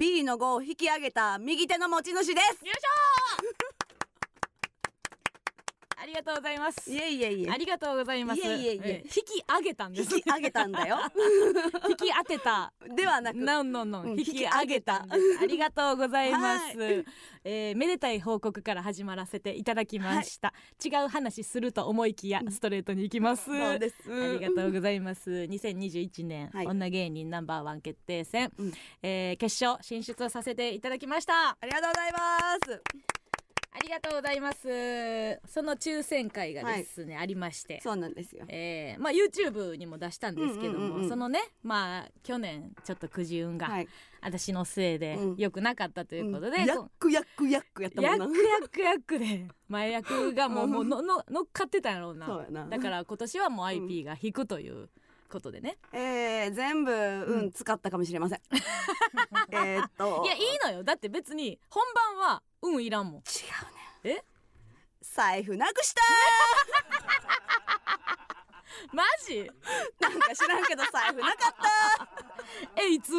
B の5を引き上げた右手の持ち主です。よいしょありがとうございます。いえいえいえ。ありがとうございます。いえいえいえ。え引き上げたんです。引き上げたんだよ。引き当てた。ではなく。ノンノンノンうん引き上げた。ありがとうございます、はえーめでたい報告から始まらせていただきました、違う話すると思いきやストレートに行きます。そうです。ありがとうございます。2021年、はい。女芸人ナンバーワン決定戦、うん。えー決勝進出させていただきました。ありがとうございますありがとうございます。その抽選会がですね、ありまして。そうなんですよ。えーまあ YouTube にも出したんですけども、うんうんうんうん。そのねまあ去年ちょっとくじ運がはい。私のせいでうん。良くなかったということで、うん。ヤこックヤックヤックやったもんな。ヤックヤックヤックで前役がもう もうのの乗っかってたんやろうな。そうやな。だから今年はもう IP が引くということでね、えー、全部うん。使ったかもしれません。えーっと。いやいいのよ。だって別に本番は運いらんもん。違うねえ？財布なくした マジ？ーなんか知らんけど財布なかった えいつ？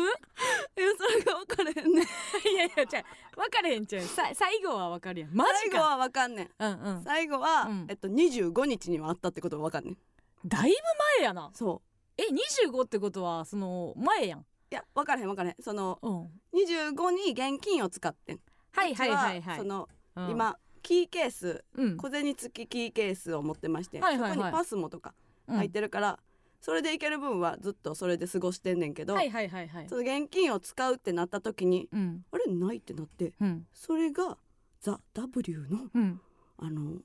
えそれが分かれへんねん。いやいやじゃ分かれへんちゃう。さ最後は分かるやん。マジか。最後は分かんねん。うんうん。最後は、うん。えっと25日にはあったってことが分かんねん。だいぶ前やな。そう。え25ってことはその前やん。いや分からへん分からへん。そのうん。25に現金を使ってんはいはいはいはい。その、うん。今キーケースうん。小銭付きキーケースを持ってまして、はいはいはい。そこにパスモとかうん。入ってるから、それでいける分はずっとそれで過ごしてんねんけど、はいはいはいはい。その現金を使うってなった時にうん。あれないってなってうん。それが「ザ・ w のうん。あの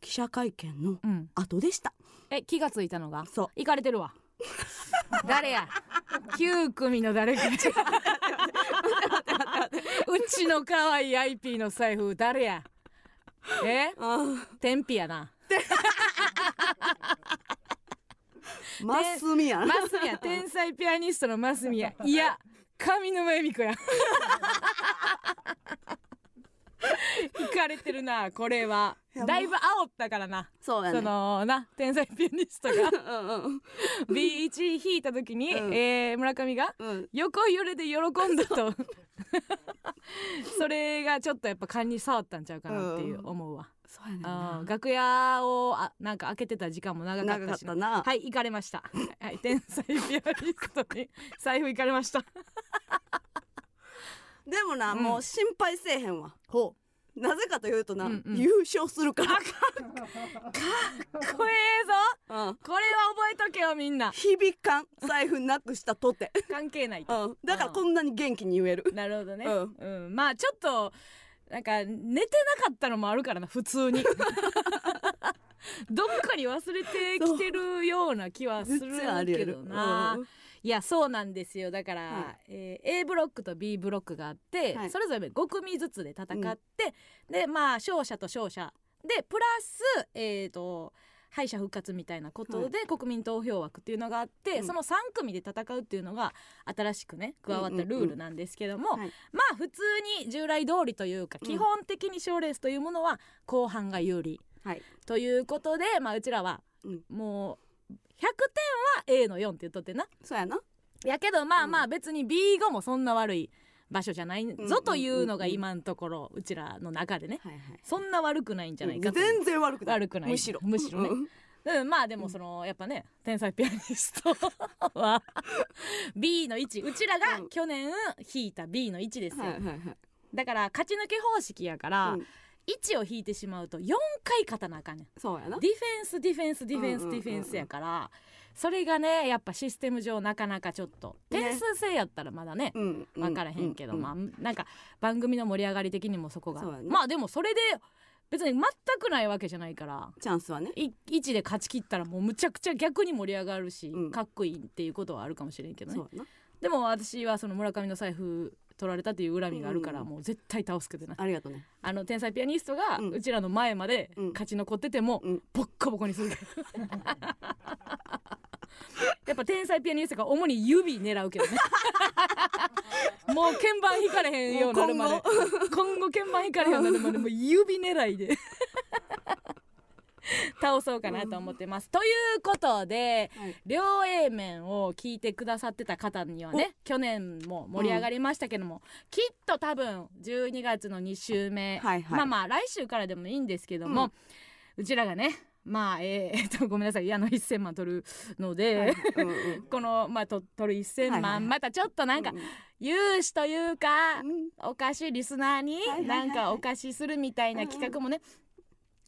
記者会見のうん。後でした。え気がついたのが？そう。行かれてるわ誰や？9組の誰か。うちの可愛い IP の財布誰や？え？あ天日やな。ーマスミやな。マスミヤ天才ピアニストのマスミヤいや上沼恵美子や 行かれてるなこれは。だいぶ煽ったからな。そそうやね。のな天才ピアニストが。うんうん B1 弾いた時に、うん。えー村上がうん。横揺れで喜んだと。それがちょっとやっぱ勘に触ったんちゃうかなっていう思うわ、そうやね楽屋をあなんか開けてた時間も長かったしったな、はい行かれました。はい天才ピアニストに財布行かれましたでもな、うん。もう心配せえへんわ。ほなぜかというとな、うんうん。優勝するから、うこれええぞ。うん、これは覚えとけよみんな。響かん財布なくしたとて、関係ないと。うん、だからこんなに元気に言える。なるほどね、ううん。まあちょっとなんか寝てなかったのもあるからな普通に。どっかに忘れてきてるような気はするありえるけどな、うんいやそうなんですよ。だから、はえー A ブロックと B ブロックがあって、はい。それぞれ5組ずつで戦って、でまあ勝者と勝者。でプラスえっ、と敗者復活みたいなことで国民投票枠っていうのがあって、うん。その3組で戦うっていうのが新しくね加わったルールなんですけども、はい。まあ普通に従来通りというか、うん基本的に賞レースというものは後半が有利はい、ということで、まあ、うちらはうん、もう100点は A の4って言っとってな。そうやな。やけどまあまあ別に B5 もそんな悪い場所じゃないんぞというのが今のところうちらの中でね。はいはいそんな悪くないんじゃないかと。全然悪くない。悪くない。むしろ。むしろね。うんうん、まあでもそのやっぱね天才ピアニストは B の位置。うちらがうん。去年弾いた B の位置ですよ、はいはいはい。だから勝ち抜け方式やから、うん1を引いてしまうと4回勝たなあかんねん。そうやな。ディフェンスディフェンスディフェンスディフェンスやからそれがねやっぱシステム上なかなかちょっとね。点数制やったらまだねうん分からへんけど、うまあなんか番組の盛り上がり的にもそこが。ねまあでもそれで別に全くないわけじゃないからチャンスはね。い1で勝ち切ったらもうむちゃくちゃ逆に盛り上がるし、うん。かっこいいっていうことはあるかもしれんけどね。でも私はその村上の財布取られたっていう恨みがあるから、うんもう絶対倒すけどな。ありがとうね。あの天才ピアニストがうちらの前までうん。勝ち残ってても、うん。ボッコボコにする。やっぱ天才ピアニストが主に指狙うけどね。もう鍵盤弾かれへんようになるまで。今後鍵盤弾かれへんようになるまでもう指狙いで 倒そうかなと思ってます。ということではい。両 A 面を聞いてくださってた方にはね去年も盛り上がりましたけども、きっと多分12月の2週目、はいはい。まあまあ来週からでもいいんですけども、うちらがねまあえーえっとごめんなさいあの1000万取るので、はいうんうん。このまあと取る1000万、はいはいはい。またちょっとなんかうん融資というか、うん。お菓子リスナーになんかお貸しするみたいな企画もね、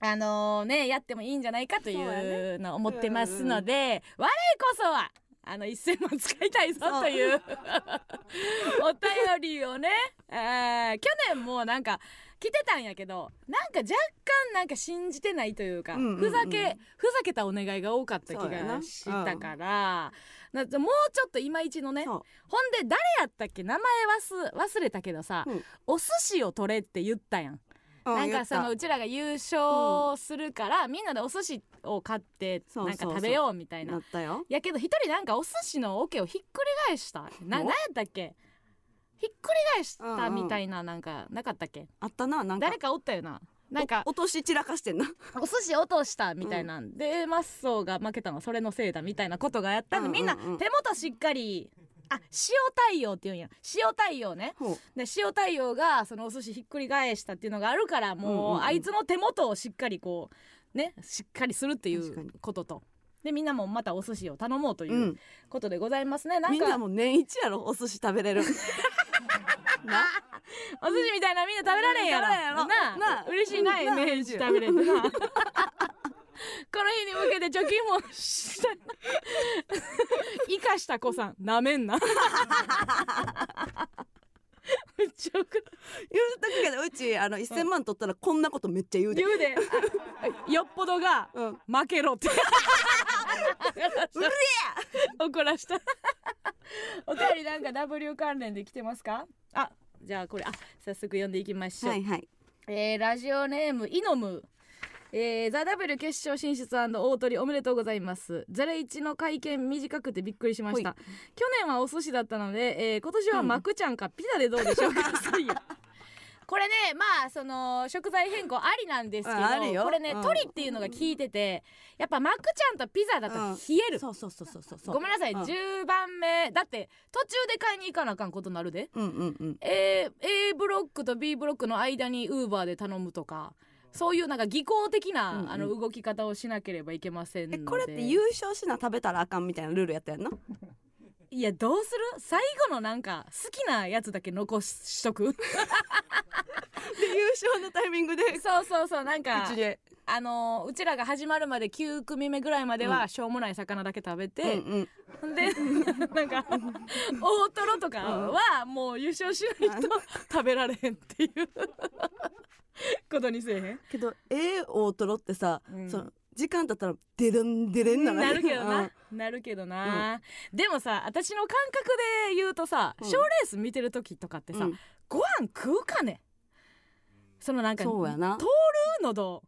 あのねやってもいいんじゃないかといそうのを思ってますので、我こそはあの1000万使いたいぞという お便りをね、えー去年もなんか来てたんやけどなんか若干なんか信じてないというか、うんうんうん。ふざけふざけたお願いが多かった気がしたから、なもうちょっといまいちのねそほんで誰やったっけ？名前忘忘れたけどさ、うん。お寿司を取れって言ったやん、うなんかそのうちらが優勝するから、みんなでお寿司を買ってなんか食べようみたいな。たなったよ。やけど一人なんかお寿司の桶をひっくり返した。なお何やったっけ？ひっくり返しうんうんたみたいななんかなかったっけ、あったななんか。誰かおったよな。なんかお落とし散らかしてんな。お寿司落としたみたいなんで、マッソーが負けたのはそれのせいだみたいなことがやったんで、うんうんうん。みんな手元しっかりあ塩対応って言うんや。塩対応ね。で塩対応がそのお寿司ひっくり返したっていうのがあるからもう,、うんうんうん。あいつの手元をしっかりこうねしっかりするっていうことと。でみんなもまたお寿司を頼もうといううん。ことでございますね、なんみんなかもう年一やろお寿司食べれる。な？お寿司みたいなみんな食べられんやろ。やろ。なあなあ嬉しいなうん。なあ年一食べれてな日に向けて貯金もした生かした子さん。なめんな。めっちゃ言うとくけどうちあの1000万取ったらこんなことめっちゃ言うで。言うで。あよっぽどがうん。負けろって。怒らした。お便りなんか W 関連で来てますか？あじゃあこれあ早速読んでいきましょう、はいはい。えーラジオネームイノムえー、ザ・ W 決勝進出大鳥おめでとうございます。ゼレイチの会見短くてびっくりしました。ほ去年はお寿司だったので、えー今年はマクちゃんかピザでどうでしょうか、これねまあその食材変更ありなんですけどこれね、うん。鳥っていうのが効いててやっぱマクちゃんとピザだとうん。冷える、そうそうそうそうそう。そうごめんなさい、うん。10番目。だって途中で買いに行かなあかんことになるで。うんうんうん。A, A ブロックと B ブロックの間にウーバーで頼むとかそういうなんか技巧的な、うんうん。あの動き方をしなければいけませんので。えこれって優勝しな食べたらあかんみたいなルールやったやんな いやどうする？最後のなんか好きなやつだけ残しとく。で優勝のタイミングでそうそうそうなんか口で。あのうちらが始まるまで9組目ぐらいまではしょうもない魚だけ食べて、うんうん。で なんか大トロとかはもう優勝しないと食べられへんっていう ことにせえへん？けどええ大トロってさ、うん。その時間経ったらデレンデレンなのなるけどな、なるけどな、でも。さ私の感覚で言うとさうん。賞、ーレース見てる時とかってさ、うん。ご飯食うかね？そのなんかそうやな。通るのど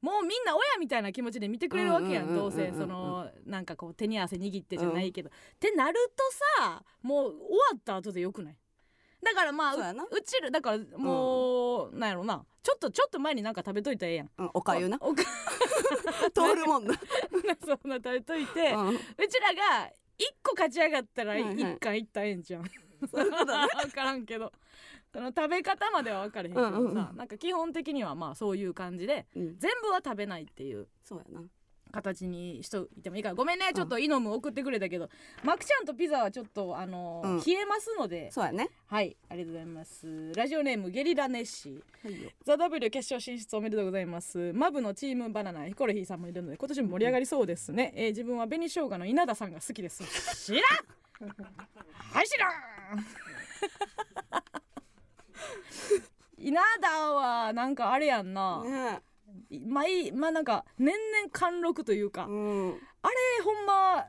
もうみんな親みたいな気持ちで見てくれるわけやんうんうんうんうんどうせ。そのなんかこう手に汗握ってじゃないけど、ってなるとさもう終わった後でよくない？だからまあそうやな。ううちらだからもう、なんやろな。ちょっとちょっと前になんか食べといたらええやん。うん、おかゆな。お おか 通るもんな、そんな食べといて、うん、うちらが一個勝ち上がったらはいはい。一貫いったらええんじゃん。そういうことね。分からんけど。その食べ方までは分からへんけどさ、うんうんうん。なんか基本的にはまあそういう感じでうん、全部は食べないっていう。そうやな形にしといてもいいから。ごめんね。ちょっとイノム送ってくれたけど、マクちゃんとピザはちょっとあのーうん。冷えますので。そうやね。はい。ありがとうございます。ラジオネームゲリラネッシ。ーはいよ。ザ・ W 決勝進出おめでとうございます。マブのチームバナナヒコロヒーさんもいるので今年も盛り上がりそうですね、えー自分は紅生姜の稲田さんが好きです。知らん。はい知らん。稲田はなんかあれやんな、ねまあいいまあなんか年々貫禄というか、うん。あれほんま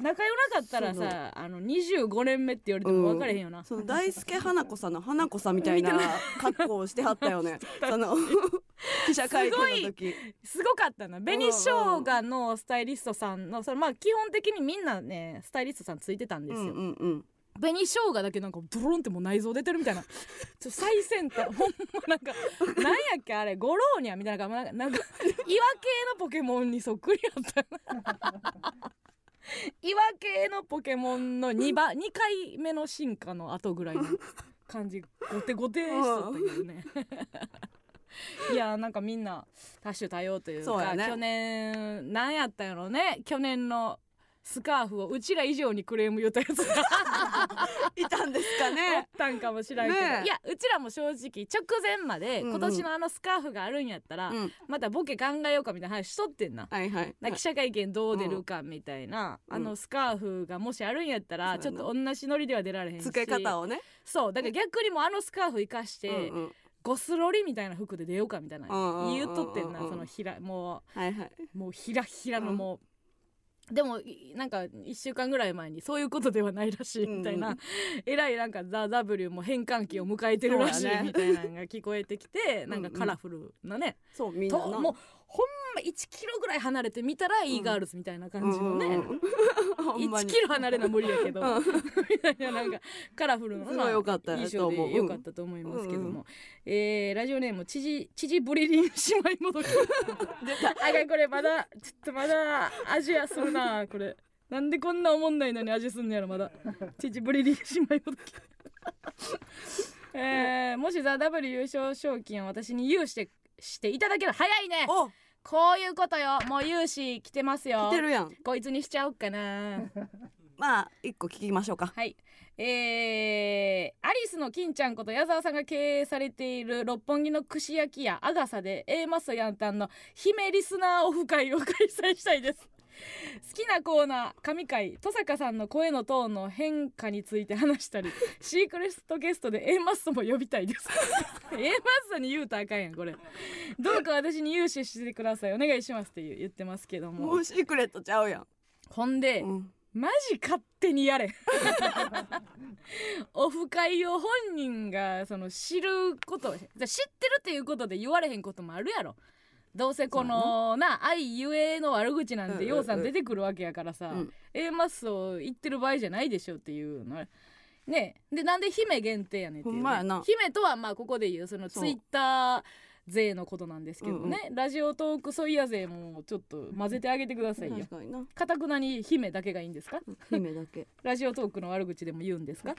仲良なかったらさあの25年目って言われても分かれへんよな、その大輔花子さんの花子さんみたいな格好をしてはったよね。その 記者会見の時。すごかったな。紅生姜のスタイリストさんのそれまあ基本的にみんなねスタイリストさんついてたんですよ、うんうんうん紅生姜だけなんかドロンってもう内臓出てるみたいな。ちょ最先端。ほんまなんかなんやっけあれ。ゴローニャみたいな。なんかなんか岩系のポケモンにそっくりやった岩系のポケモンの2番2回目の進化の後ぐらいの感じゴテゴテしとったけどね。いやなんかみんな多種多様というか去年なんやったんやろね。去年のスカーフをうちら以上にクレーム言ったやつ。が いたんですかおっねたんかもしらんけど、ねえ。いやうちらも正直直前までうんうん。今年のあのスカーフがあるんやったら、うん。またボケ考えようかみたいな話しとってんな。はい。はい。な記者会見どう出るかみたいな、うん。あのスカーフがもしあるんやったら、ちょっと同じノリでは出られへんし。付け方をね。そう。だから逆にもうあのスカーフ生かして、うんうん。ゴスロリみたいな服で出ようかみたいなうんうんうんうん言うとってんなそのひらもはいはい。うもうひらひらのもう、でもいなんか1週間ぐらい前にそういうことではないらしいみたいな、うんえらいなんか「ザ・ w も変換期を迎えてるらしい。みたいなのが聞こえてきてなんかカラフルなね、そうみんな。もうほんま1キロぐらい離れて見たら e ガールズみたいな感じのね、うん。うんうんほんま1に。キロ離れな無理やけど、うん。みたいななんかカラフルなすごい良かったと思う。で良かったと思いますけども、うんうえーラジオネームちじちじブリリン姉妹もどきあかんこれまだちょっとまだ味やするなこれ。なんでこんなおもんないのに味すんのやろまだ。ちじブリリン姉妹もどきえー、もしザ・ W 優勝賞金を私に融してしていただける。早いね。お。こういうことよ。もう融資来てますよ。来てるやん。こいつにしちゃおっかな。まあ一個聞きましょうか。はい。えー、アリスの金ちゃんこと矢沢さんが経営されている六本木の串焼き屋アガサで A マストヤンタンの姫リスナーオフ会を開催したいです好きなコーナー神回登坂さんの声のトーンの変化について話したり シークレットゲストで A マストも呼びたいです。A マストに言うたらあかんやんこれ。どうか私に融資してください。お願いしますって言ってますけども。もうシークレットちゃうやん。ほんで、うん。マジ勝手にやれ。オフ会を本人がその知ること知ってるっていうことで言われへんこともあるやろどうせこのな愛ゆえの悪口なんうんうんうん。てようさん出てくるわけやからさ、うん。A マッソ言ってる場合じゃないでしょっていうのね。でなんで姫限定やねんっていう、ね、姫とはまあここで言うそのツイッター勢のことなんですけどね、ラジオトークソイヤ勢もちょっと混ぜてあげてくださいよ。かたくなに姫だけがいいんですか？姫だけ。ラジオトークの悪口でも言うんですか？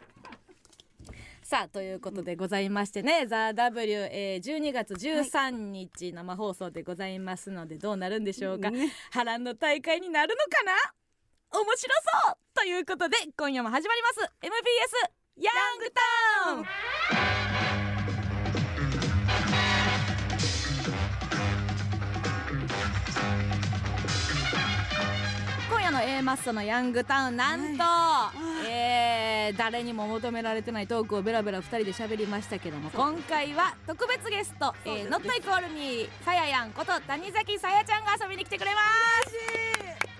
さあということでございましてね「ザ・ w えー、12月13日生放送でございますのでどうなるんでしょうか、ね波乱の大会になるのかな？面白そう！ということで今夜も始まります。MBS ヤングタウンの A マッソのヤングタウンなんと、えー誰にも求められてないトークをベラベラ2人で喋りましたけども今回は特別ゲスト「えー、ノットイコールにさややんこと谷崎さやちゃんが遊びに来てくれます。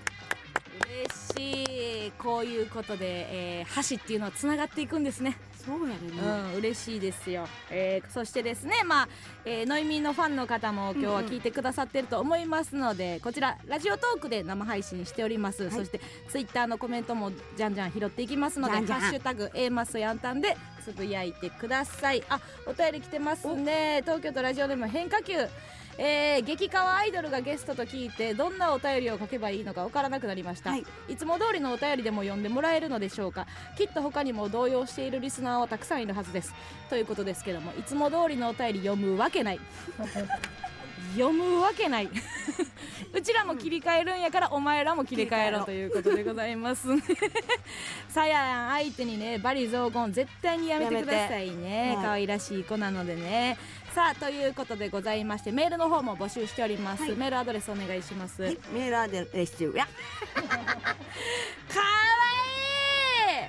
嬉しい。こういうことで、えー箸っていうのはつながっていくんですねそうやでね。うん、嬉しいですよ、えーそしてですねまあ、えーノイミーのファンの方も今日は聞いてくださってると思いますので、こちらラジオトークで生配信しております、そしてツイッターのコメントもじゃんじゃん拾っていきますのでじゃんじゃん。ハッシュタグ A マスヤンタンでつぶやいてください。あお便り来てますね。東京都ラジオでも変化球えー激カワアイドルがゲストと聞いてどんなお便りを書けばいいのかわからなくなりました、はい。いつも通りのお便りでも読んでもらえるのでしょうか。きっと他にも動揺しているリスナーはたくさんいるはずです。ということですけどもいつも通りのお便り読むわけない。読むわけない。うちらも切り替えるんやからお前らも切り替えろということでございます。ねさややん相手にねバリ雑言絶対にやめてくださいね。はい。可愛らしい子なのでねさあということでございましてメールの方も募集しております、はい。メールアドレスお願いします、はい。メールアドレスや。かわい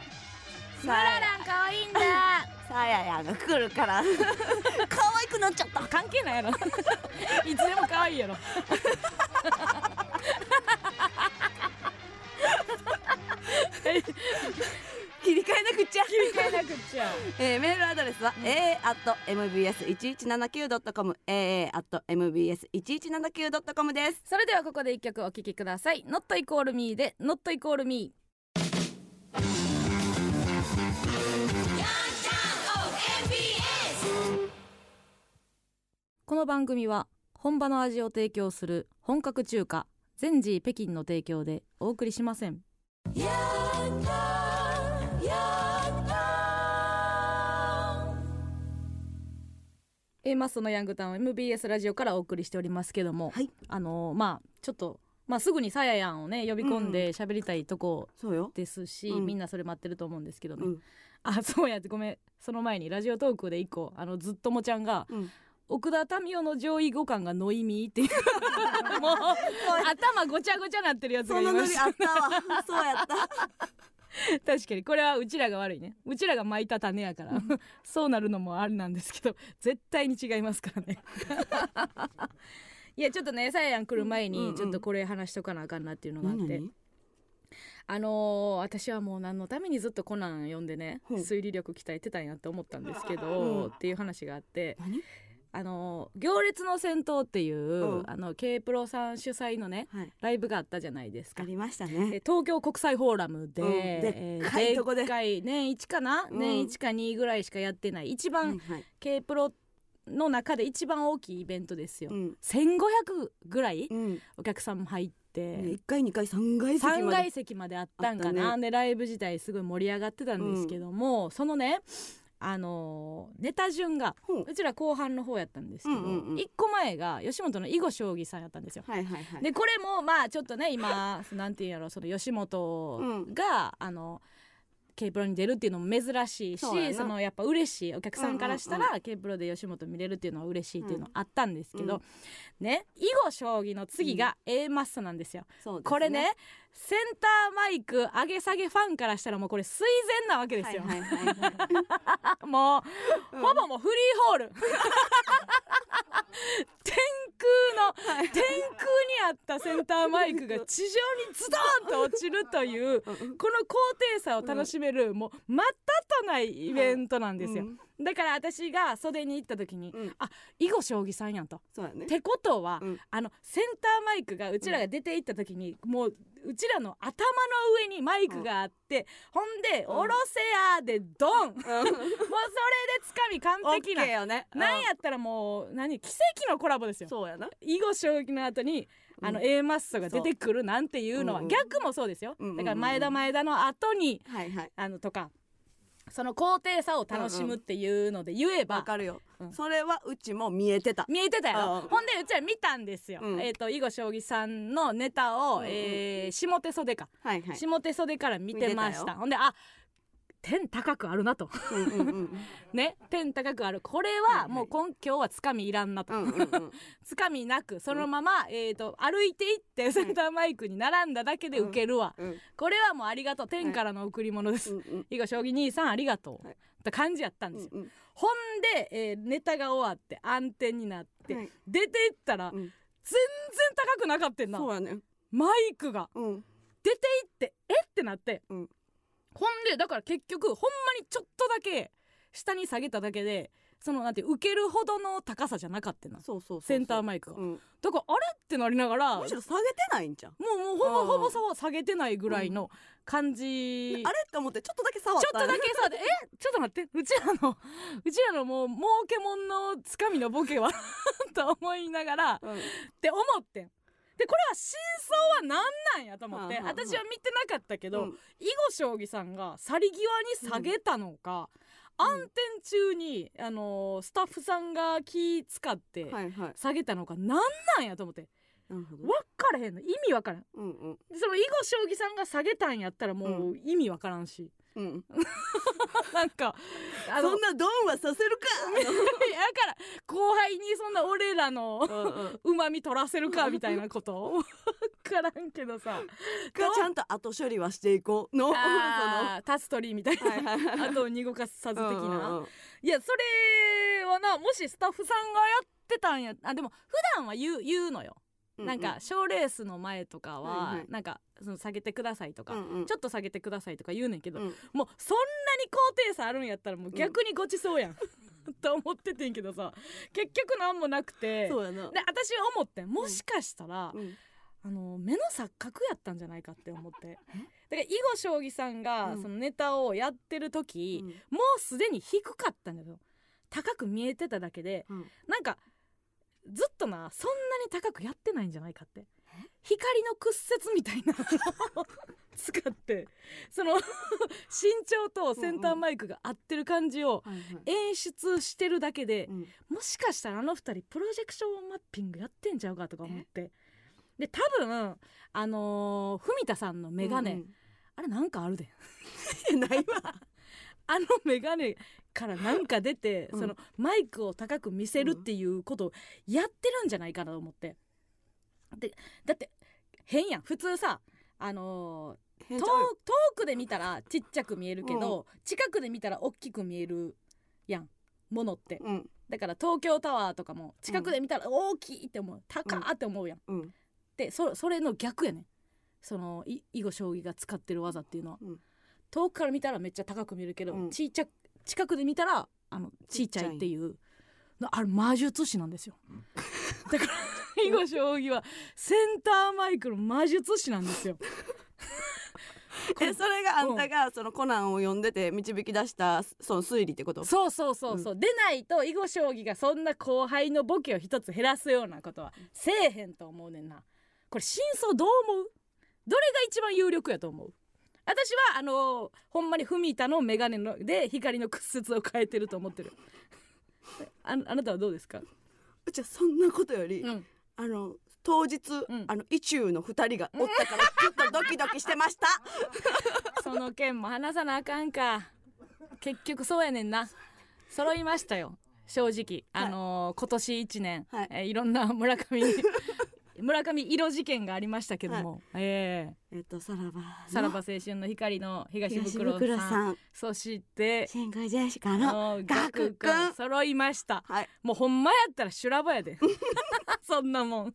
い。ムラランかわいいんだ。さややが来るから。可愛くなっちゃった。関係ないやろ。いつでも可愛いやろ切り替えなくちゃ。切り替えなくちゃ、えー、メールアドレスは、うん、aa.mbs1179.com aa.mbs1179.com です。それではここで一曲お聴きください「Not Equal Me」で「Not Equal Me」この番組は本場の味を提供する本格中華全治北京の提供でお送りしません。A マッソのヤングタウン MBS ラジオからお送りしておりますけども、はい。あのーまあちょっと、まあ、すぐにさややんをね呼び込んで喋りたいとこそうよ。ですし、うん。みんなそれ待ってると思うんですけどね、うん。あそうやってごめん。その前にラジオトークで一個あのずっともちゃんがうん。奥田民生の上位互換がノイミーっていう。もう頭ごちゃごちゃなってるやつがいました。リあったわ。そうやった 確かに。これはうちらが悪いね。うちらが巻いた種やから。そうなるのもあれなんですけど絶対に違いますからね。いやちょっとねさややん来る前にちょっとこれ話しとかなあかんなっていうのがあって、何あのー私はもう何のためにずっとコナン読んでね、う。ん推理力鍛えてたんやって思ったんですけど、うん。っていう話があって。何？あのー行列の戦闘っていう、うん。あの K プロさん主催のねはい。ライブがあったじゃないですか。ありましたえね東京国際フォーラムで、うん。えーでっかいとこで。っかい年1かな、うん。年1か2ぐらいしかやってない一番 K プロの中で一番大きいイベントですよ、うん。1500ぐらいうん。お客さんも入って、ね一回二回三階席まで。3階席まであったんかあな、ったでライブ自体すごい盛り上がってたんですけども、そのねあのーネタ順がほう。うちら後半の方やったんですけど、うんうんうん。1個前が吉本の囲碁将棋さんやったんですよ。でこれもまあちょっとね今 なんていうんやろその吉本が、あの K プロに出るっていうのも珍しいしそのやっぱ嬉しいお客さんからしたら、うん K プロで吉本見れるっていうのは嬉しいっていうのあったんですけど、うんね囲碁将棋の次が A マッソなんですよ。これねセンターマイク上げ下げファンからしたらもうこれ垂涎なわけですよ、はいはいはいはい。もう、うん。ほぼもうフリーホール。天空の天空にあったセンターマイクが地上にズドンと落ちるというこの高低差を楽しめる、もう全ったとないイベントなんですよ、うんだから私が袖に行った時に、うん。あ囲碁将棋さんやんと。そうやね。ってことは、うん。あのセンターマイクがうちらが出て行った時に、もううちらの頭の上にマイクがあって、ほんで「うん。おろせや」でドン、もうそれでつかみ完璧な。よね。なんやったらもう何奇跡のコラボですよ。そうやな。囲碁将棋の後にあのうん A マッソが出てくるなんていうのは逆もそうですよ。うんうんうん。だから前田前田の後にはいはい。あのとかその高低差を楽しむっていうので言えばわかるよ。うん。それはうちも見えてた。見えてたやろ？うんほんでうちら見たんですよ。うん。えっと囲碁将棋さんのネタをうんうんえー下手袖か。はいはい。下手袖から見てました。ほんであ天高くあるなと。ね天高くある。これはもう今今日はつかみいらんなと。つかみなくそのまま、えー、と歩いていってセンターマイクに並んだだけでウケるわ、うん。これはもうありがとう。天からの贈り物です、うんうん。囲碁将棋兄さんありがとう、はい。って感じやったんですよ、うんうん。ほんで、えーネタが終わって暗転になって、はい。出ていったら、うん。全然高くなかったんな。マイクが。うん。出ていってえってなって、うんほんでだから結局ほんまにちょっとだけ下に下げただけでそのなんて受けるほどの高さじゃなかったなそうそうそうセンターマイクが、うん。だからあれってなりながらもむしろ下げてないんじゃんうもうほぼうんほぼさ下げてないぐらいの感じ、あれって思ってちょっとだけ触っちょったとだけさでえ？ちょっと待ってうちらの うちらのもう儲けもんのつかみのボケは？と思いながらうん。って思ってんでこれは真相は何なんやと思って私は見てなかったけど、うん。囲碁将棋さんが去り際に下げたのか、うん。暗転中に、あのースタッフさんが気使ってはいはい。下げたのか何なんやと思って。分からへんの。意味分からん。うんうん。その囲碁将棋さんが下げたんやったらもう意味分からんし、うん。なんかそんなドンはさせるか！だから後輩にそんな俺らのうまみ取らせるかみたいなこと？分からんけどさ。がちゃんと後処理はしていこう。のタストリーみたいそのはいはい。後を濁かさず的な、うんうんうん。いやそれはなもしスタッフさんがやってたんやあでも普段は言う言うのよ、なんか賞レースの前とかは、なんかその下げてくださいとか、ちょっと下げてくださいとか言うねんけど、うん。もうそんなに高低差あるんやったらもう逆にごちそうやん、と思っててんけどさ結局なんもなくてそうやな。で私は思ってんもしかしたら、うん。あの目の錯覚やったんじゃないかって思って。だから囲碁将棋さんがうん。そのネタをやってる時、もうすでに低かったんだよ高く見えてただけでうん。なんかずっとなそんなに高くやってないんじゃないかって。光の屈折みたいなのを 使ってその身長とセンターマイクが合ってる感じを演出してるだけでうん。もしかしたらあの二人プロジェクションマッピングやってんちゃうかとか思って。で多分あのー文田さんの眼鏡、うんあれなんかあるで。うんないわ。あの眼鏡からなんか出て、うん。そのマイクを高く見せるっていうことをやってるんじゃないかなと思って。でだって変やん。普通さあのー遠くで見たらちっちゃく見えるけど、近くで見たら大きく見えるやん。ものって。うん。だから東京タワーとかも近くで見たら大きいって思う。高ーって思うやん、うん。でそそれの逆やねん。そのい囲碁将棋が使ってる技っていうのは、うん。遠くから見たらめっちゃ高く見えるけど、うん。ちっちゃ近くで見たらあのちっちゃいっていう。なあれ魔術師なんですよ。だから囲碁将棋はセンターマイクの魔術師なんですよ。えそれがあんたがそのコナンを読んでて導き出したその推理ってこと？そうそうそうそう、でないと囲碁将棋がそんな後輩のボケを一つ減らすようなことはせえへんと思うねんな。これ真相どう思う？どれが一番有力やと思う？私はあのーほんまに文田の眼鏡ので光の屈折を変えてると思ってる。ああなたはどうですか、うちはそんなことより、うん、あの当日、ん。あの意中の二人がおったからちょっとドキドキしてました。その件も話さなあかんか。結局そうやねんな。揃いましたよ。正直。あのー今年1年、はい。えーいろんな村上に村上色事件がありましたけども、ええ。っとさらばーさらば青春の光の東東袋さん。袋さん。そしてシンクジェシカのガクくん揃いました。はい。もうほんまやったら修羅場やで。そんなもん。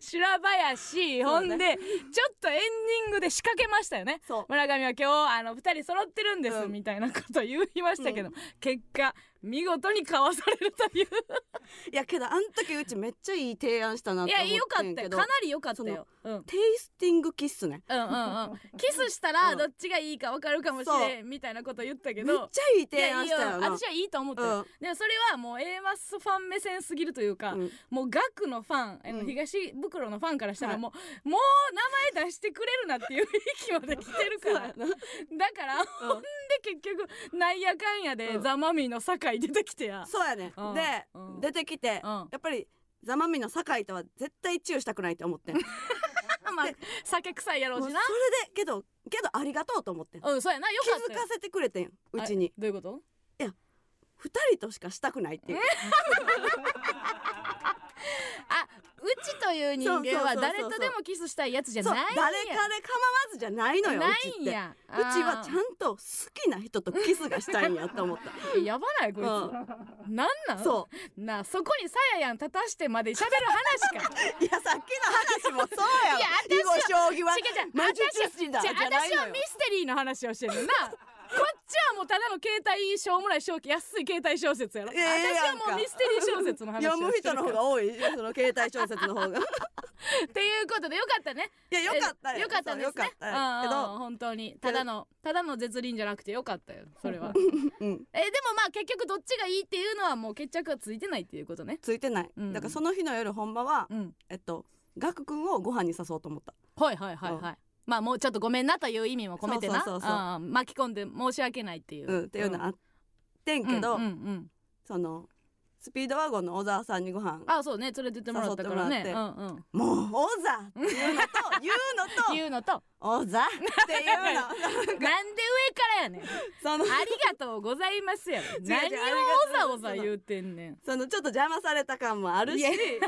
修羅場やし、ほんねでちょっとエンディングで仕掛けましたよね。村上は今日あの2人揃ってるんです、うん。みたいなこと言いましたけど、うん。結果見事にかわされるという。いやけどあん時うちめっちゃいい提案したなって思っていやよかっんけどたよ。かなりよかったよ、うん、うんテイスティングキッスね。うんうんキスしたらうん。どっちがいいか分かるかもしれんみたいなこと言ったけめっどちゃいい提案したよ。な私はいいと思ったよ、うん。でもそれはもう A マスファン目線すぎるというか、うん。もう学のファン、うん。東袋のファンからしたらはい。もう、もう名前出してくれるなっていう域まで来てるから。だから、ほんで結局なんやかんやで、うん。ザ・マミィの酒井出てきてや。そうやね。うん。でうん。出てきてうん。やっぱりザ・マミの酒井とは絶対チューしたくないって思ってん まあ酒臭いやろうしな。それでけどけどありがとうと思ってんうんそうやな。よ気かったよ。づかせてくれてんうちに。あどういうこと？二人としかしたくないっていう。あうちという人間は誰とでもキスしたいやつじゃない誰かで構わずじゃないのよないんや。うちはちゃんと好きな人とキスがしたいんやと思った。え やばないこいつ、うなんなん？そう。なあそこにさややん立たしてまで喋る話か。いやさっきの話もそうやわ。いや私は違う違う。私はミステリーの話をしてるなちはもうただの携帯しょうもない正気安い携帯小説やろ、ええやんか。私はもうミステリー小説の話を読む人の方が多い。その携帯小説の方が。いっていうことでよかったね。やよかったよ。かったですね。うんけど本当に。ただのただの絶倫じゃなくてよかったよそれは。うん。えでもまあ結局どっちがいいっていうのはもう決着はついてないっていうことね。ついてない。うん。だからその日の夜本場はうん。えっとガク君をご飯に誘おうと思った。はいはいはいはい、まあもうちょっとごめんなという意味も込めてな。巻き込んで申し訳ないっていう、うん。っていうのあってんけどうん。うんうん。そのスピードワゴンの小沢さんにご飯あそうね。連れてってもらったからね。うんうん。もう小沢っていうのと言うのと。言うのと小沢っていうの。なんで上からやねん。そのありがとうございますやろ。何をありがとうおざおざ言うてんねん。そのちょっと邪魔された感もあるし。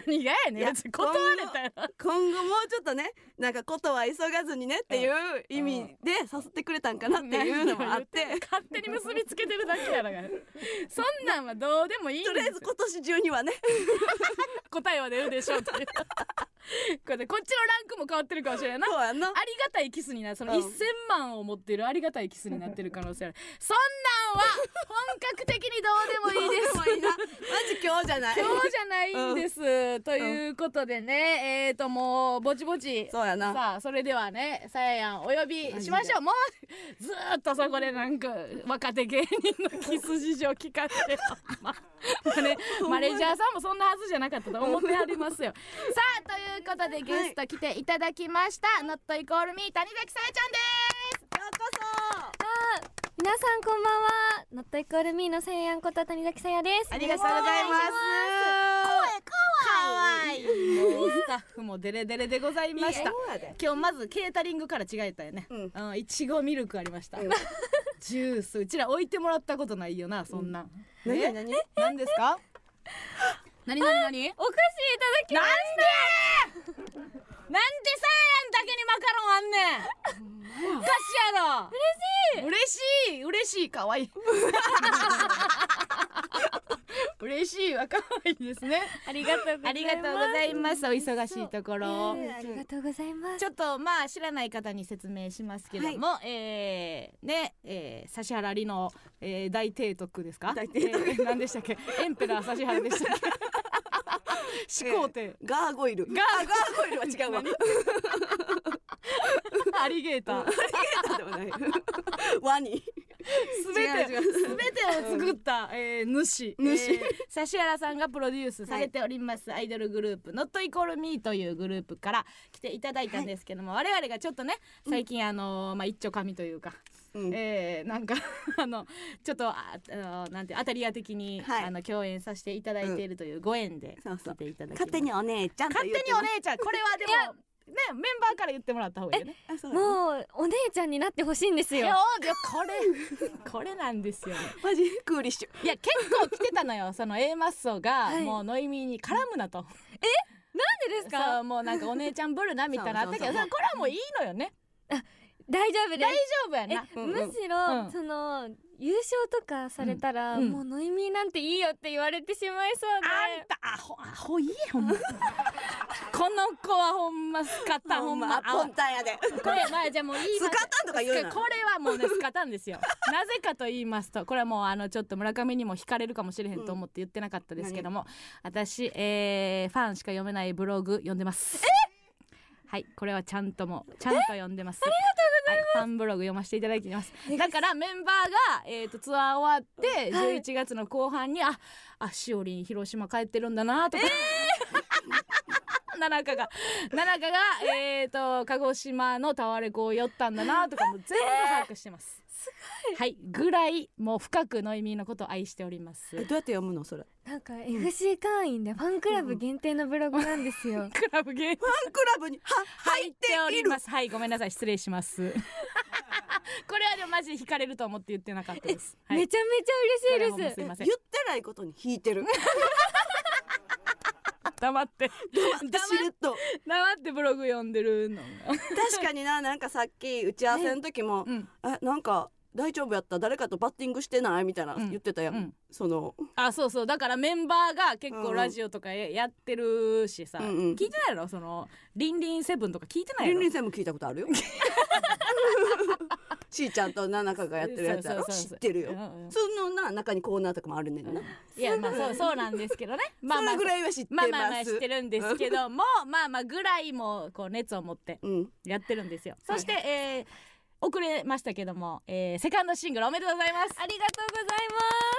何がやねん。別に断れたよ今後もうちょっとねなんかことは急がずにねっていう意味で誘ってくれたんかなっていうのもあって。勝手に結びつけてるだけやろが。そんなんはどうでもいいん とりあえですよず 今年中にはね。答えは出るでしょうという。これこっちのランクも変わってるかもしれんな。いな。ありがたいキスになる。そのうん。1000万を持ってるありがたいキスになってる可能性ある。そんなんは 本格的にどうでもいいです。マジ今日じゃない。今日じゃないんです、ということでね。えーともうぼちぼち。そうやな。さあそれではねさややんお呼びしましょう。もうずーっとそこでなんか若手芸人のキス事情聞かせてまあ ねマネージャーさんもそんなはずじゃなかったと思ってはりますよ。さあということでゲスト来ていただきました、ノットイコールミー谷崎さやちゃんです。ようこ皆さんこんばんは。ノットイコールミーのせいやんこと谷崎さやです。そありがとうございます。かわいい。もうスタッフもデレデレでございました。今日まずケータリングから違えたよね、いちごミルクありました、うん。ジュース。うちら置いてもらったことないよなそんな。ん、え？何？何？何？何ですか？何？何？何？お菓子いただきなんでさやんだけにマカロンあんねん。おかしいやろ。嬉しい。嬉しい。嬉しい。かわいい 嬉しいわかわいいですね。ありがとうございます。ありがとうございます。お忙しいところ、えーありがとうございます。ちょっとまあ知らない方に説明しますけども、えーね、えー、指原莉の、えー、大提督ですか？大提督。えー何でしたっけ？エンペラー指原でしたっけ？始皇帝。ガーゴイル。ガーあガーゴイルは違うわ。アリゲーター。でもない。ワニすべてすべてを作った、えー、主。主。えー指原さんがプロデュースされております、アイドルグループ Not Equal Me というグループから来ていただいたんですけども、我々がちょっとね最近あのーまあ一丁紙というか、うん。えー、なんか あのちょっとああのなんて当たり屋的に、はい。あの共演させていただいているというご縁でそうそう。来ていただきました勝手にお姉ちゃんと勝手にお姉ちゃん。これはでもねメンバーから言ってもらった方がいいよね。もうお姉ちゃんになってほしいんですよ。いやこれ これなんですよ。ね。マジクーリッシュ。いや結構来てたのよその A マッソが、はい。もうノイミーに絡むなと。なんでですそかうもうなんかお姉ちゃんぶるなみたいなのあったけどこれはもういいのよね。大丈夫で大丈す夫やな。むしろ、うん。その優勝とかされたら、うん。うん。もうノイミーなんていいよって言われてしまいそうで。あんたアホアホいいほんま。この子はほんまスカタンほんまアポンタンやで。これまあじゃあもういいスカタンとか言うな。これはもうねスカタンですよ。なぜかと言いますとこれはもうあのちょっと村上にも惹かれるかもしれへんと思って言ってなかったですけども、私、えーファンしか読めないブログ読んでます。はいこれはちゃんともうちゃんと読んでます。ありがとうファンブログ読ませていただきます。だからメンバーが、えー、とツアー終わって11月の後半に、ああしおりん広島帰ってるんだなとか、奈々香が奈々香がえー、と鹿児島のタワレコを寄ったんだなとかも全部把握してます。はいぐらいもう深くノイミーのことを愛しております。えどうやって読むのそれ？なんか FC 会員でファンクラブ限定のブログなんですよ。クラブゲームファンクラブには入っておりいるます。はいごめんなさい失礼します。これはでもマジで惹かれると思って言ってなかったです、はい、めちゃめちゃ嬉しいです。ますいません。言ってないことに引いてる 黙って。しれっと黙って。ブログ読んでるのが。確かにな。なんかさっき打ち合わせの時もうん。えなんか大丈夫やった？誰かとバッティングしてない？みたいなうん。言ってたやん、うん。そのあそうそう。だからメンバーが結うん。構ラジオとかややってるしさ、うんうん。聞いてないやろ？その「リンリンセブン」とか聞いてないやろ？リンリンセム聞いたことあるよ しーちゃんとナナカがやってるやつやろ？知ってるよ。うんうん。そのな中にコーナーとかもあるね。ん。ないやまあそうそうなんですけどね。まあまあそれぐらいは知ってます。まあまあまあ知ってるんですけども まあまあぐらいもこう熱を持ってうん。やってるんですよ。はい。そして、えー遅れましたけども、えーセカンドシングルおめでとうございます。ありがとうござい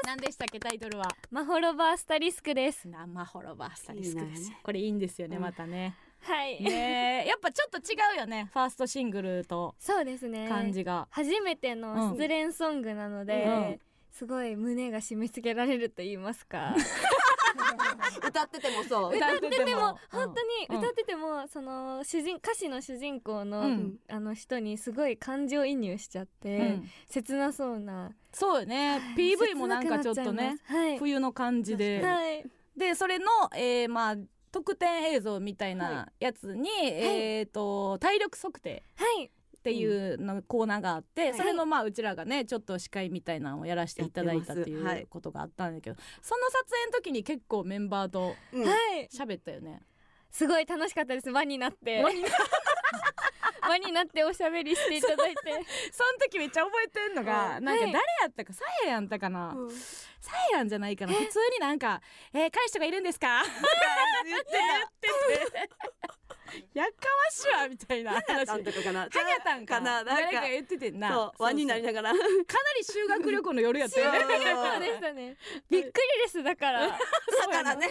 ま何でしたっけタイトルは？すマホロバースタリスクです。生ホロバースタリスクです。いいねこれいいんですよねうんまたねはい、ねえ。やっぱちょっと違うよね。ファーストシングルとそうですね。感じが、初めての失恋ソングなので、うん。すごい胸が締め付けられると言いますか。歌っててもそう。歌っててでもも。本当に歌ってても、その主人歌詞の主人公の、うん。あの人にすごい感情移入しちゃって、うん。切なそうな。そうよね。PV もなんかちょっとねはい。冬の感じで、はい。でそれの、えーまあ特典映像みたいなやつに、えっ、と体力測定はいっていうのコーナーがあって、はい。それのまあうちらがねちょっと司会みたいなのをやらせていただいたっていうことがあったんだけど、その撮影の時に結構メンバーと喋ったよね。すごい楽しかったです。輪になって輪にな輪になっておしゃべりしていただいて。その時めっちゃ覚えてんのが、うん。なんか誰はい。やったかさややんたかな、うん。さややたんじゃないかな。普通になんか「えー、彼氏とかいるんですか? 」言って言ってて。やっかましいわみたいな話。たんとかかな。はにゃたんかかな。なんか誰か言っててんな。そう輪になりながら。かなり修学旅行の夜やったよね。そう。そうでしたね。びっくりですだから。だからね。